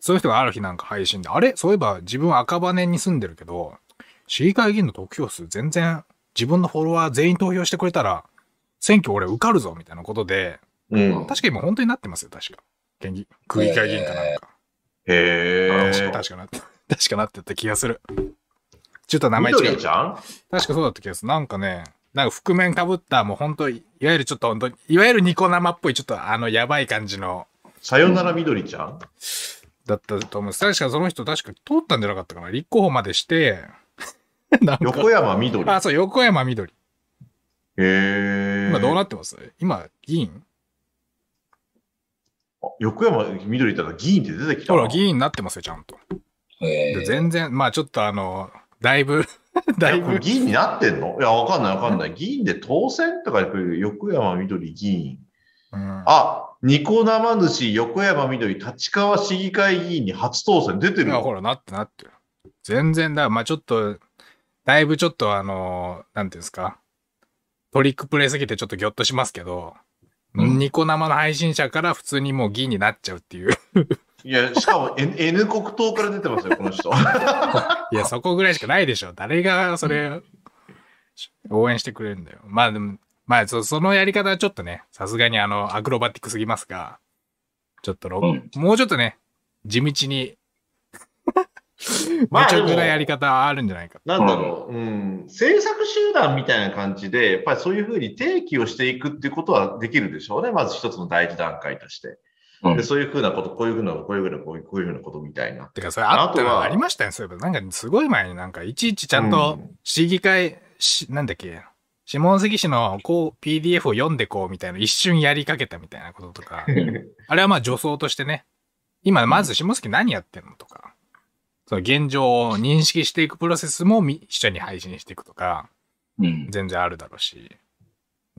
そういう人がある日なんか配信で、あれ？そういえば自分赤羽に住んでるけど、市議会議員の得票数全然自分のフォロワー全員投票してくれたら、選挙俺受かるぞみたいなことで、うん。確か今本当になってますよ、確か。県議、区議会議員かなんか。へー。確かなって、<laughs> 確かなってた気がする。ちょっと名前違う。確かそうだった気がする。なんかね、なんか覆面かぶった、もう本当いわゆるちょっと本当にいわゆるニコ生っぽい、ちょっとあの、やばい感じの、さよなら緑ちゃん？だったと思う。確かその人確か通ったんじゃなかったかな。立候補までして、<laughs> 横山緑。あ、そう、横山緑。へー。今どうなってます？今、議員あ横山緑って言ったら議員って出てきたほなら、議員になってますよ、ちゃんと。全然、まあちょっとあの、だいぶ、<laughs> だいぶ、議員になってんの？いや、わかんないわかんない。議員で当選とかやっぱり横山緑議員。うんあ、ニコ生主横山緑立川市議会議員に初当選出てるよ。いやほら、なってなってる。全然だ、まあちょっと、だいぶちょっとあの、なんていうんですか？トリックプレイすぎてちょっとギョッとしますけど、うんニコ生の配信者から普通にもう議員になっちゃうっていう。いや、しかも N, N 国党から出てますよ、この人。<laughs> いや、そこぐらいしかないでしょ。誰がそれ、応援してくれるんだよ。まあでも、まあそそのやり方はちょっとね、さすがにあの、アクロバティックすぎますが、ちょっとろ、うんもうちょっとね、地道に、<laughs> まあめちゃくなやり方あるんじゃないか。なんだろう、うん、制作集団みたいな感じで、やっぱりそういうふうに提起をしていくっていうことはできるでしょうね。まず一つの第一段階として。うんでそういうふうなこと、こういうふうな、こういうふうな、こういうこういうふうなことみたいな。てか、それあったあとはのありましたね、そういえば。なんか、すごい前になんか、いちいちちゃんとうん市議会、しなんだっけ、下関市のこう PDF を読んでこうみたいな、一瞬やりかけたみたいなこととか、<laughs> あれはまあ女装としてね、今まず下関何やってんのとか、その現状を認識していくプロセスもみ一緒に配信していくとか、うん。全然あるだろうし、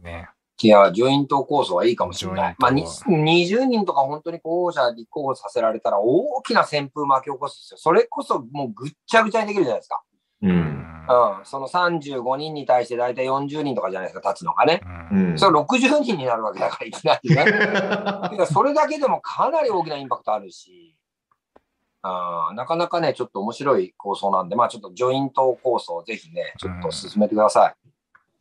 ね。いや、ジョイント構想はいいかもしれない。まあ、に20人とか本当に候補者立候補させられたら大きな旋風巻き起こすんですよ。それこそもうぐっちゃぐちゃにできるじゃないですか。う。うんん。うん。その35人に対して大体40人とかじゃないですか、立つのがね。ううんん。それ60人になるわけだから、いきなりね。<laughs> いやそれだけでもかなり大きなインパクトあるし、あーなかなかね、ちょっと面白い構想なんで、まあちょっとジョイント構想、ぜひね、ちょっと進めてください。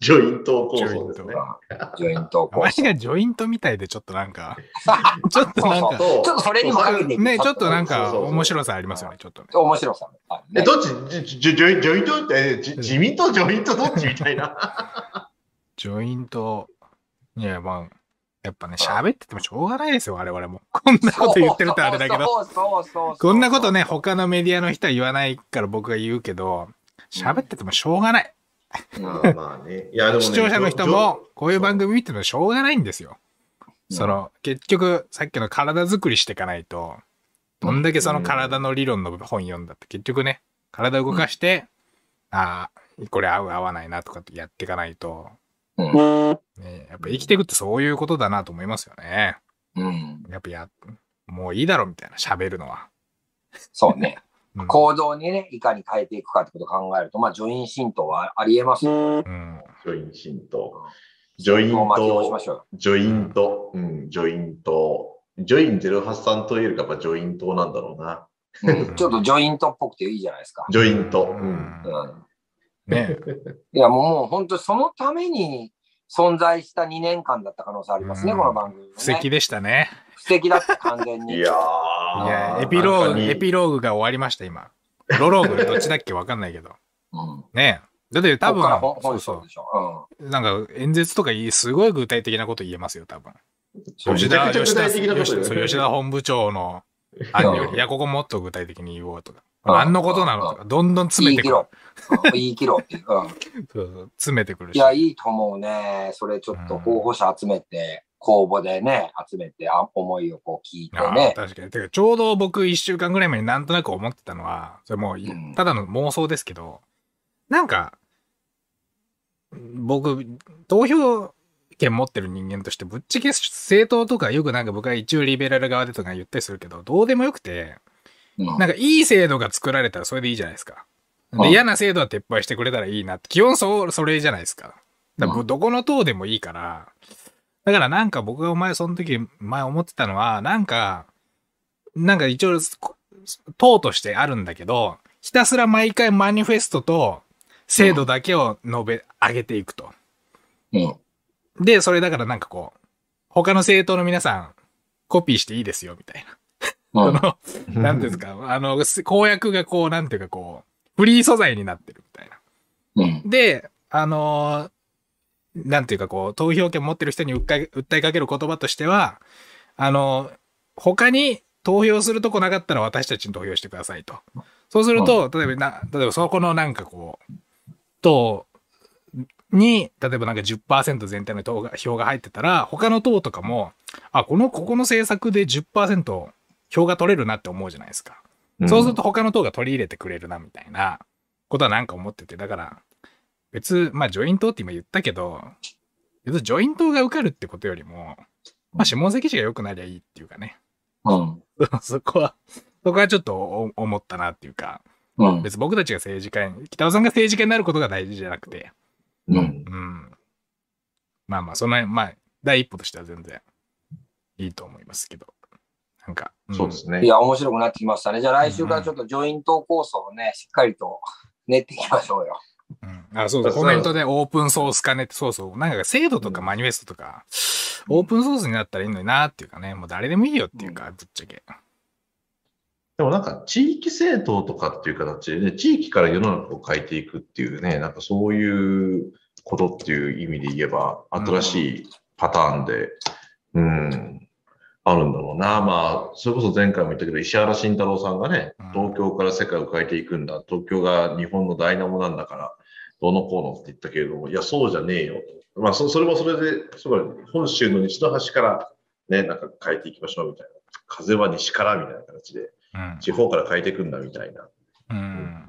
ジョイント構想ですね。うんジョイント構想。前がジョイントみたいでちょっとなんか、<laughs> ちょっとなんか、そうちょっとそれにもかけていくね、ちょっとなんか面白さありますよね、ちょっとね。面白さあるえ、ね。どっち？ジョイジョイントって、じ自民党、ジョイントどっちみたいな。<laughs> ジョイント、いや、まあ、やっぱね、喋っててもしょうがないですよ、我々も。<laughs> こんなこと言ってるとあれだけど。こんなことね、他のメディアの人は言わないから僕が言うけど、喋っててもしょうがない。うんまあまあね。いや、でもね視聴者の人も、こういう番組見てるのしょうがないんですよ。その、結局、さっきの体作りしていかないと、どんだけその体の理論の本読んだって、結局ね、体動かして、ああ、これ合う合わないなとかってやっていかないと、うんね、やっぱ生きていくってそういうことだなと思いますよね。うん。やっぱや、もういいだろみたいな、喋るのは。そうね。<laughs> うん行動にね、いかに変えていくかってことを考えると、まあ、ジョイン新党はありえますよ。うん。ジョイン新党。ジョイントもう巻き起こしましょうよ。ジョイント。うん、ジョイント。ジョイン08さんと言えるか、やっぱジョイントなんだろうな。うんちょっとジョイントっぽくていいじゃないですか。ジョイント。ううん。んうん。ねいや、もうもう本当そのために存在した2年間だった可能性ありますね、うんこの番組、ね。布石でしたね。布石だった、完全に。いやいー。や、エピローグ、エピローグが終わりました、今。ロローグ、<laughs> どっちだっけわかんないけど。うん。ねだって多分、本そうそ本性でしょ。う。なんか演説とかいい、すごい具体的なこと言えますよ、多分。うん。吉田、吉田、吉そう吉田本部長の案ようんり、いや、ここもっと具体的に言おうとか。うん何のことなのとか、どんどん詰めてくる。うん言い切ろうっていう。うん。そうそう詰めてくるし。いや、いいと思うね。それちょっと候補者集めて、公募でね、集めて、あ思いをこう聞いてね。確かに。てか、ちょうど僕一週間ぐらい前になんとなく思ってたのは、それもうい、うんただの妄想ですけど、なんか、僕、投票権持ってる人間として、ぶっちゃけ政党とかよくなんか僕は一応リベラル側でとか言ったりするけど、どうでもよくて、うんなんかいい制度が作られたらそれでいいじゃないですか。で、うん嫌な制度は撤廃してくれたらいいなって、基本そう、それじゃないですか。だかどこの党でもいいから、だからなんか僕がお前その時前思ってたのは、なんか、なんか一応こ党としてあるんだけど、ひたすら毎回マニフェストと制度だけを述べ上げていくと。うん。で、それだからなんかこう、他の政党の皆さん、コピーしていいですよ、みたいな。うん。<laughs> その、なんですか、あの、公約がこう、なんていうかこう、フリー素材になってるみたいな。うん。で、あのーなんていうかこう、投票権持ってる人に訴え訴えかける言葉としては、あのー他に投票するとこなかったら私たちに投票してくださいと。そうすると、例えばな、例えばそこのなんかこう、党に、例えばなんか10%全体の党が票が入ってたら、他の党とかも、あ、この、ここの政策で10%票が取れるなって思うじゃないですか。そうすると他の党が取り入れてくれるな、みたいなことはなんか思ってて、だから、別、まあ、ジョイントって今言ったけど、別にジョイントが受かるってことよりも、まあ、下関市が良くなりゃいいっていうかね。うん。<laughs> そこは、そこはちょっとお思ったなっていうか、うん。別に僕たちが政治家に、北尾さんが政治家になることが大事じゃなくて、うん。うん。まあまあ、その、まあ、第一歩としては全然いいと思いますけど。なんか、んそうですね。いや、面白くなってきましたね。じゃあ来週からちょっとジョイント構想をね、しっかりと <laughs> 練っていきましょうよ。うん、あ、そうそう、そうコメントでオープンソース化ねって、そうそう、なんか制度とかマニフェストとか、オープンソースになったらいいのになっていうかね、もう誰でもいいよっていうか、ぶっちゃけ。でもなんか地域政党とかっていう形でね、地域から世の中を変えていくっていうね、なんかそういうことっていう意味で言えば、新しいパターンで、うん、あるんだろうな。まあ、それこそ前回も言ったけど、石原慎太郎さんがねうん、東京から世界を変えていくんだ。東京が日本のダイナモなんだから、どうのこうのって言ったけれども、いや、そうじゃねえよと。まあ、そそれもそれで、すごい、本州の西の端からね、なんか変えていきましょうみたいな。風は西からみたいな形で、うん。地方から変えていくんだみたいな。うん。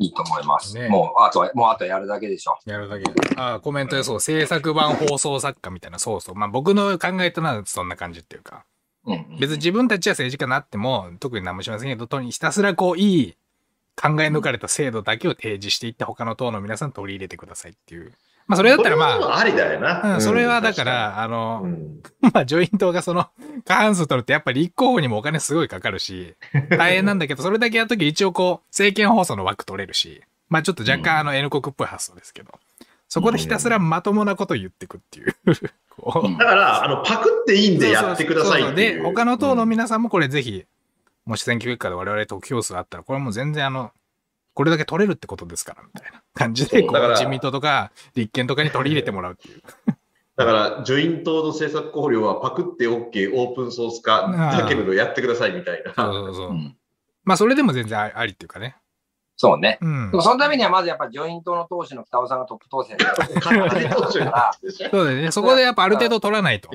いいと思います。ねもう、あとは、もうあとはやるだけでしょ。やるだけ。ああ、コメントでそう、制作版放送作家みたいな、そうそう。まあ僕の考えとなそんな感じっていうか、うんうん。別に自分たちは政治家になっても、特に何もしませんけど、とにひたすらこう、いい考え抜かれた制度だけを提示していって、他の党の皆さん取り入れてくださいっていう。まあそれだったらまあ、ありだよな。うん、それはだか確ら、あの、に、うん <laughs> まあ、ジョイントがその、過半数取るってやっぱり立候補にもお金すごいかかるし、<laughs> 大変なんだけど、それだけやるとき一応こう、政見放送の枠取れるし、まあちょっと若干あの N 国っぽい発想ですけど、そこでひたすらまともなこと言ってくっていう。<laughs> だから、あの、パクっていいんでやってくださいって。で、他の党のうん皆さんもこれぜひ、もし選挙結果で我々得票数あったら、これはもう全然あの、これだけ取れるってことですから、みたいな感じで、こう自民党とか立憲とかに取り入れてもらうっていう。だから、ジョイントの政策考慮はパクって OK、オープンソース化だけれどやってくださいみたいな。そうそうそうう。んまあそれでも全然あありっていうかね。そうね。うんでも。そのためにはまずやっぱジョイントの党首の北尾さんがトップ当選そうだよね。そこでやっぱある程度取らないと。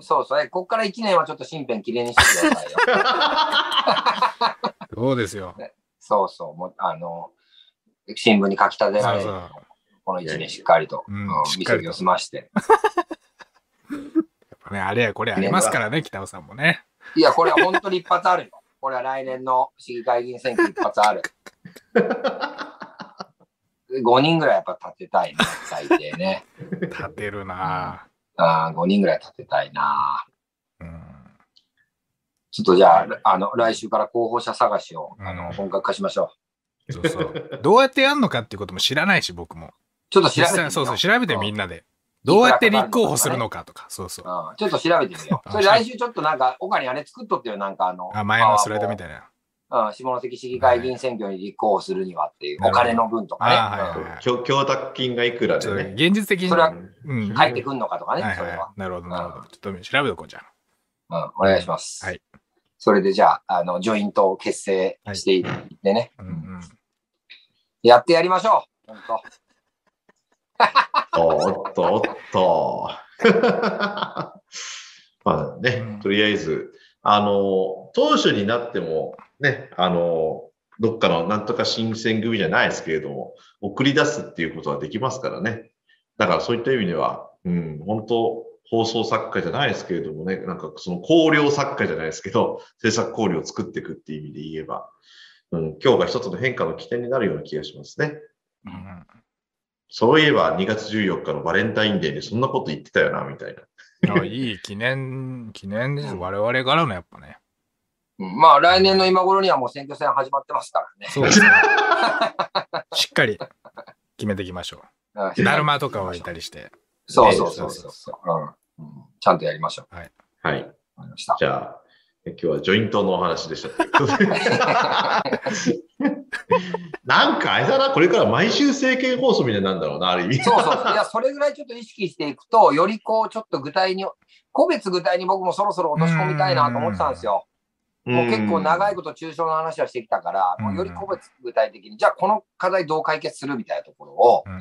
そうそう。えこっから1年はちょっと身辺きれいにしてくださいよ。<laughs> そうですよ。そうそう。もうあの、新聞に書き立てられる。この1年しっかりと、見過ぎを済まして。<laughs> やっぱね、あれやこれありますからね、北尾さんもね。いや、これは本当に一発あるよ。これは来年の市議会議員選挙一発ある。<laughs> 5人ぐらいやっぱ立てたいね、最低ね。立てるなあ5人ぐらい立てたいな。ぁうん。ちょっとじゃあ、あの、来週から候補者探しを、あの、うん本格化しましょそうそう。<laughs> どうやってやんのかっていうことも知らないし、僕も。う。ちょっと調べてみよう。そうそう、調べてみんな。なで。どうやって立候補するのかとか、そうそう。うんちょっと調べてみよう。それ来週ちょっとなんか、岡にあれ作っとってよ、なんかあの、あ、前のスライドみたいな。うん下関市議会議員選挙に立候補するにはっていう、お金の分とかね。あはいはいはい供供託金がいくらちょっとでね。現実的に。それはうん。うん入ってくんのかとかね、はいそれはは。い。なるほど、なるほど。ちょっと調べとこうじゃうん、お願いします。はい。それでじゃあ、あの、ジョイントを結成していってね、あ。うんうん。やってやりましょう。本当。おっと、おっと。<laughs> まあね、うんとりあえず、あの、当初になっても、ね、あの、どっかのなんとか新選組じゃないですけれども、送り出すっていうことはできますからね。だからそういった意味では、うん、本当、放送作家じゃないですけれどもね、なんかその考慮作家じゃないですけど、制作考慮を作っていくっていう意味で言えば、うん、今日が一つの変化の起点になるような気がしますね。うんそういえば2月14日のバレンタインデーでそんなこと言ってたよな、みたいな。あいい記念、記念です。我々からのやっぱね。うんまあ、来年の今頃にはもう選挙戦始まってますからね。そうですね。<laughs> しっかり決めていきましょう。だるまとか置いたりして。そうそうそうそうそう、うんうんちゃんとやりましょう。はい。わかりました。じゃあ、え今日はジョイントのお話でした。<laughs> なんかあれだな、これから毎週政見放送みたいになるんだろうな、ある意味。そうそう。いや、それぐらいちょっと意識していくと、よりこう、ちょっと具体に、個別具体に僕もそろそろ落とし込みたいなと思ってたんですよ。もう結構長いこと抽象の話はしてきたから、もうより個別具体的に、じゃあこの課題どう解決するみたいなところを、うんうん。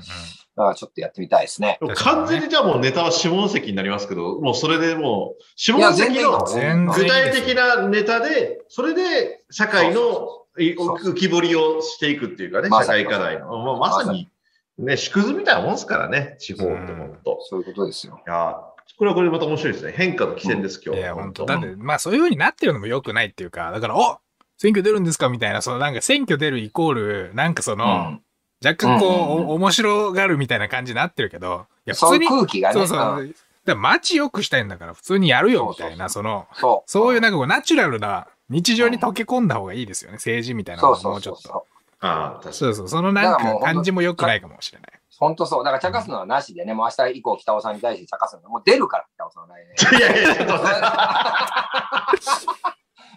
あちょっとやってみたいですね。完全にじゃあもうネタは下関になりますけど、もうそれでもう、下関の具体的なネタで、それで社会の浮き彫りをしていくっていうかね、社まさに。会課題の。まあ、まさに、ね、縮図みたいなもんですからね、地方って本当。そういうことですよ。いやこれはこれでまた面白いですね。変化の起点です、今日。いや、本当だって、まあそういう風になってるのも良くないっていうか、だから、お選挙出るんですかみたいな、そのなんか選挙出るイコール、なんかその、うん若干こう、面白がるみたいな感じになってるけど、いや、普そういう通に、空気がね。そうそう。街良くしたいんだから、普通にやるよみたいな、その、そう。そういうなんかこう、ナチュラルな日常に溶け込んだ方がいいですよね、政治みたいなのもうちょっと。そうそうそう。ああ、確かに。そうそう、そのなんか感じも良くないかもしれない。本当そう。だから茶化すのはなしでね、もう明日以降北尾さんに対して茶化すの。もう出るから、北尾さんは来年。いやいやいや、<laughs>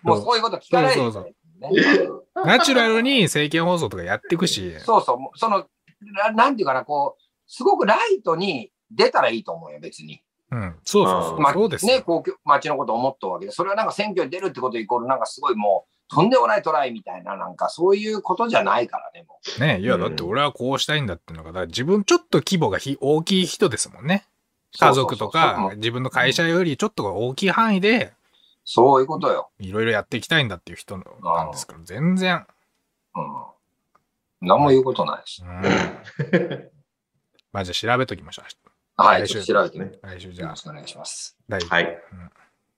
もうそういうこと聞かないでナチュラルに政見放送とかやっていくし、そうそう、その、ななんていうかな、こう、すごくライトに出たらいいと思うよ、別に。うん、そうそうそう、まあ、そうですね、よ。こう、町のことを思ったわけで、それはなんか選挙に出るってことイコール、なんかすごいもう、とんでもないトライみたいな、なんかそういうことじゃないからね、もう。ねいや、だって俺はこうしたいんだっていうのが、だから自分ちょっと規模がひ大きい人ですもんね。家族とか、自分の会社よりちょっと大きい範囲で、そういうことよ。いろいろやっていきたいんだっていう人なんですから、全然。うん。何も言うことないしう。ん、<laughs> まあじゃあ調べときましょう。はい、調べてみて。来週じゃあよろし、くお願いします。はい。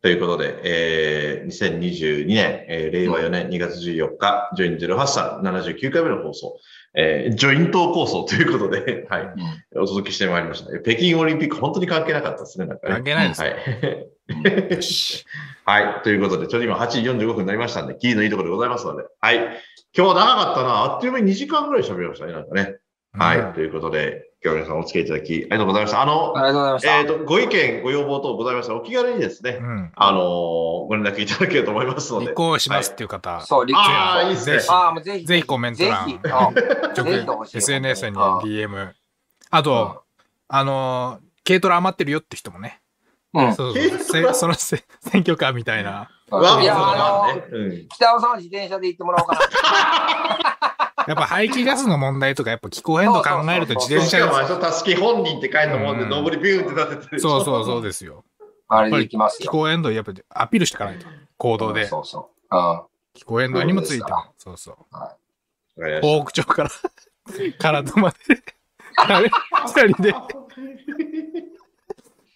ということで、えー、2022年、えー、令和4年2月14日、ジョイン08さん79回目の放送、えー、ジョイント構想ということで、<laughs> はい、お届けしてまいりました。え北京オリンピック、本当に関係なかったですね、なんかね。関係ないですは <laughs> よ。い。はい。ということで、ちょうど今8時45分になりましたんで、キーのいいところでございますので、はい。今日は長かったな。あっという間に2時間ぐらい喋りましたね、なんかね。はい。うんということで、今日は皆さんお付き合いいただき、ありがとうございました。あの、ありがとうございました。えっ、と、ご意見、ご要望等ございましたら、お気軽にですね、うん。あのーご連絡いただければと思いますので。立候補しますっていう方、そう、立ああ、いいですねぜ。ひああ、もうぜひ。ぜひコメント欄直 SNS にあ DM。あと、あのー、軽トラ余ってるよって人もね。うん。そう軽そうそのせ選挙カーみたいな。いや、あのだね。うん。北尾さんは自転車で行ってもらおうかな。やっぱ排気ガスの問題とか、やっぱ気候変動考えると自転車しかも、あれが。でしょたすき本人って書いたもんで、うん上りビューンって立ててる。そうそうそうですよ。あれで行きます気よ。候変動やっぱアピールしていかないと。行動で。そうそう。うん。気候変動にもついても。そうそう。わかりまし東北町から、唐戸まで。あれチャリで、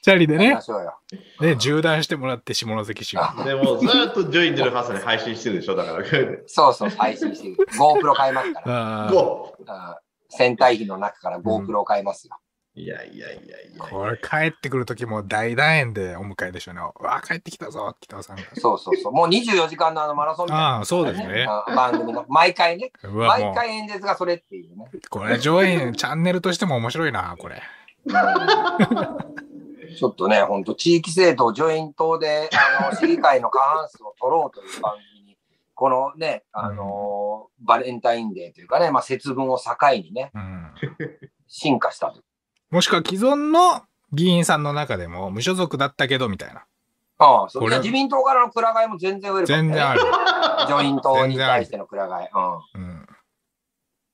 チャリでね。ね、縦断してもらって下関市でも、ずーっとジョイン08さんに配信してるでしょだから。そうそう、配信してる。GoPro 買いますから。あーゴうん戦隊費の中から GoPro 買いますよ。ーいやいやいやいや。これ帰ってくるときも大団円でお迎えでしょうね。うわ、帰ってきたぞ、北尾さんが。そうそうそう。もう24時間のあのマラソンみたいな、ああ、そうですね。うん番組の。毎回ね。毎回演説がそれっていうね。う、これ上演、チャンネルとしても面白いな、これ。ちょっとね、本当地域政党、ジョイン党で、あの、<laughs> 市議会の過半数を取ろうという番組に、このね、あの、バレンタインデーというかね、まあ、節分を境にね、うん。進化したと。もしくは既存の議員さんの中でも無所属だったけど、みたいな。ああ、そこれれ自民党からのくら替えも全然ウェルカム全然ある。<laughs> ジョイン党に対してのくら替え。うん。うん。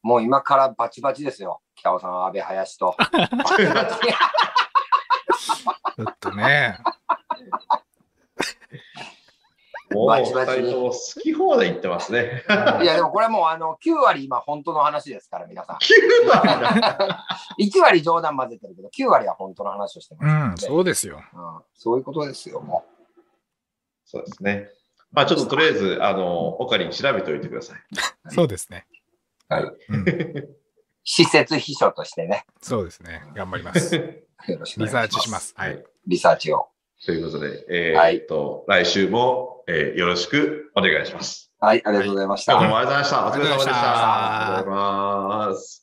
もう今からバチバチですよ。北尾さん、安倍、林と。<laughs> バチバチちょっとね。もう、二バチ好き放題言ってますね。いや、でもこれもうあの、9割今本当の話ですから、皆さん。9割？<laughs> だ1割冗談混ぜてるけど、9割は本当の話をしてますうん、そうですよ。うんそういうことですよ、もそうですね。まあちょっととりあえず、あの、オカリン調べておいてください。<laughs> そうですね。う。はい。うん、施設秘書としてね、そうですね。頑張ります。<laughs> よろしくおリサー願いします。チします。はい。。リサーチを。ということで、えーはいっと、来週も、えーよろしくお願いします。はい、ありがとうございました。どうもありがとうございました。お疲れ様でしたありがとうございます。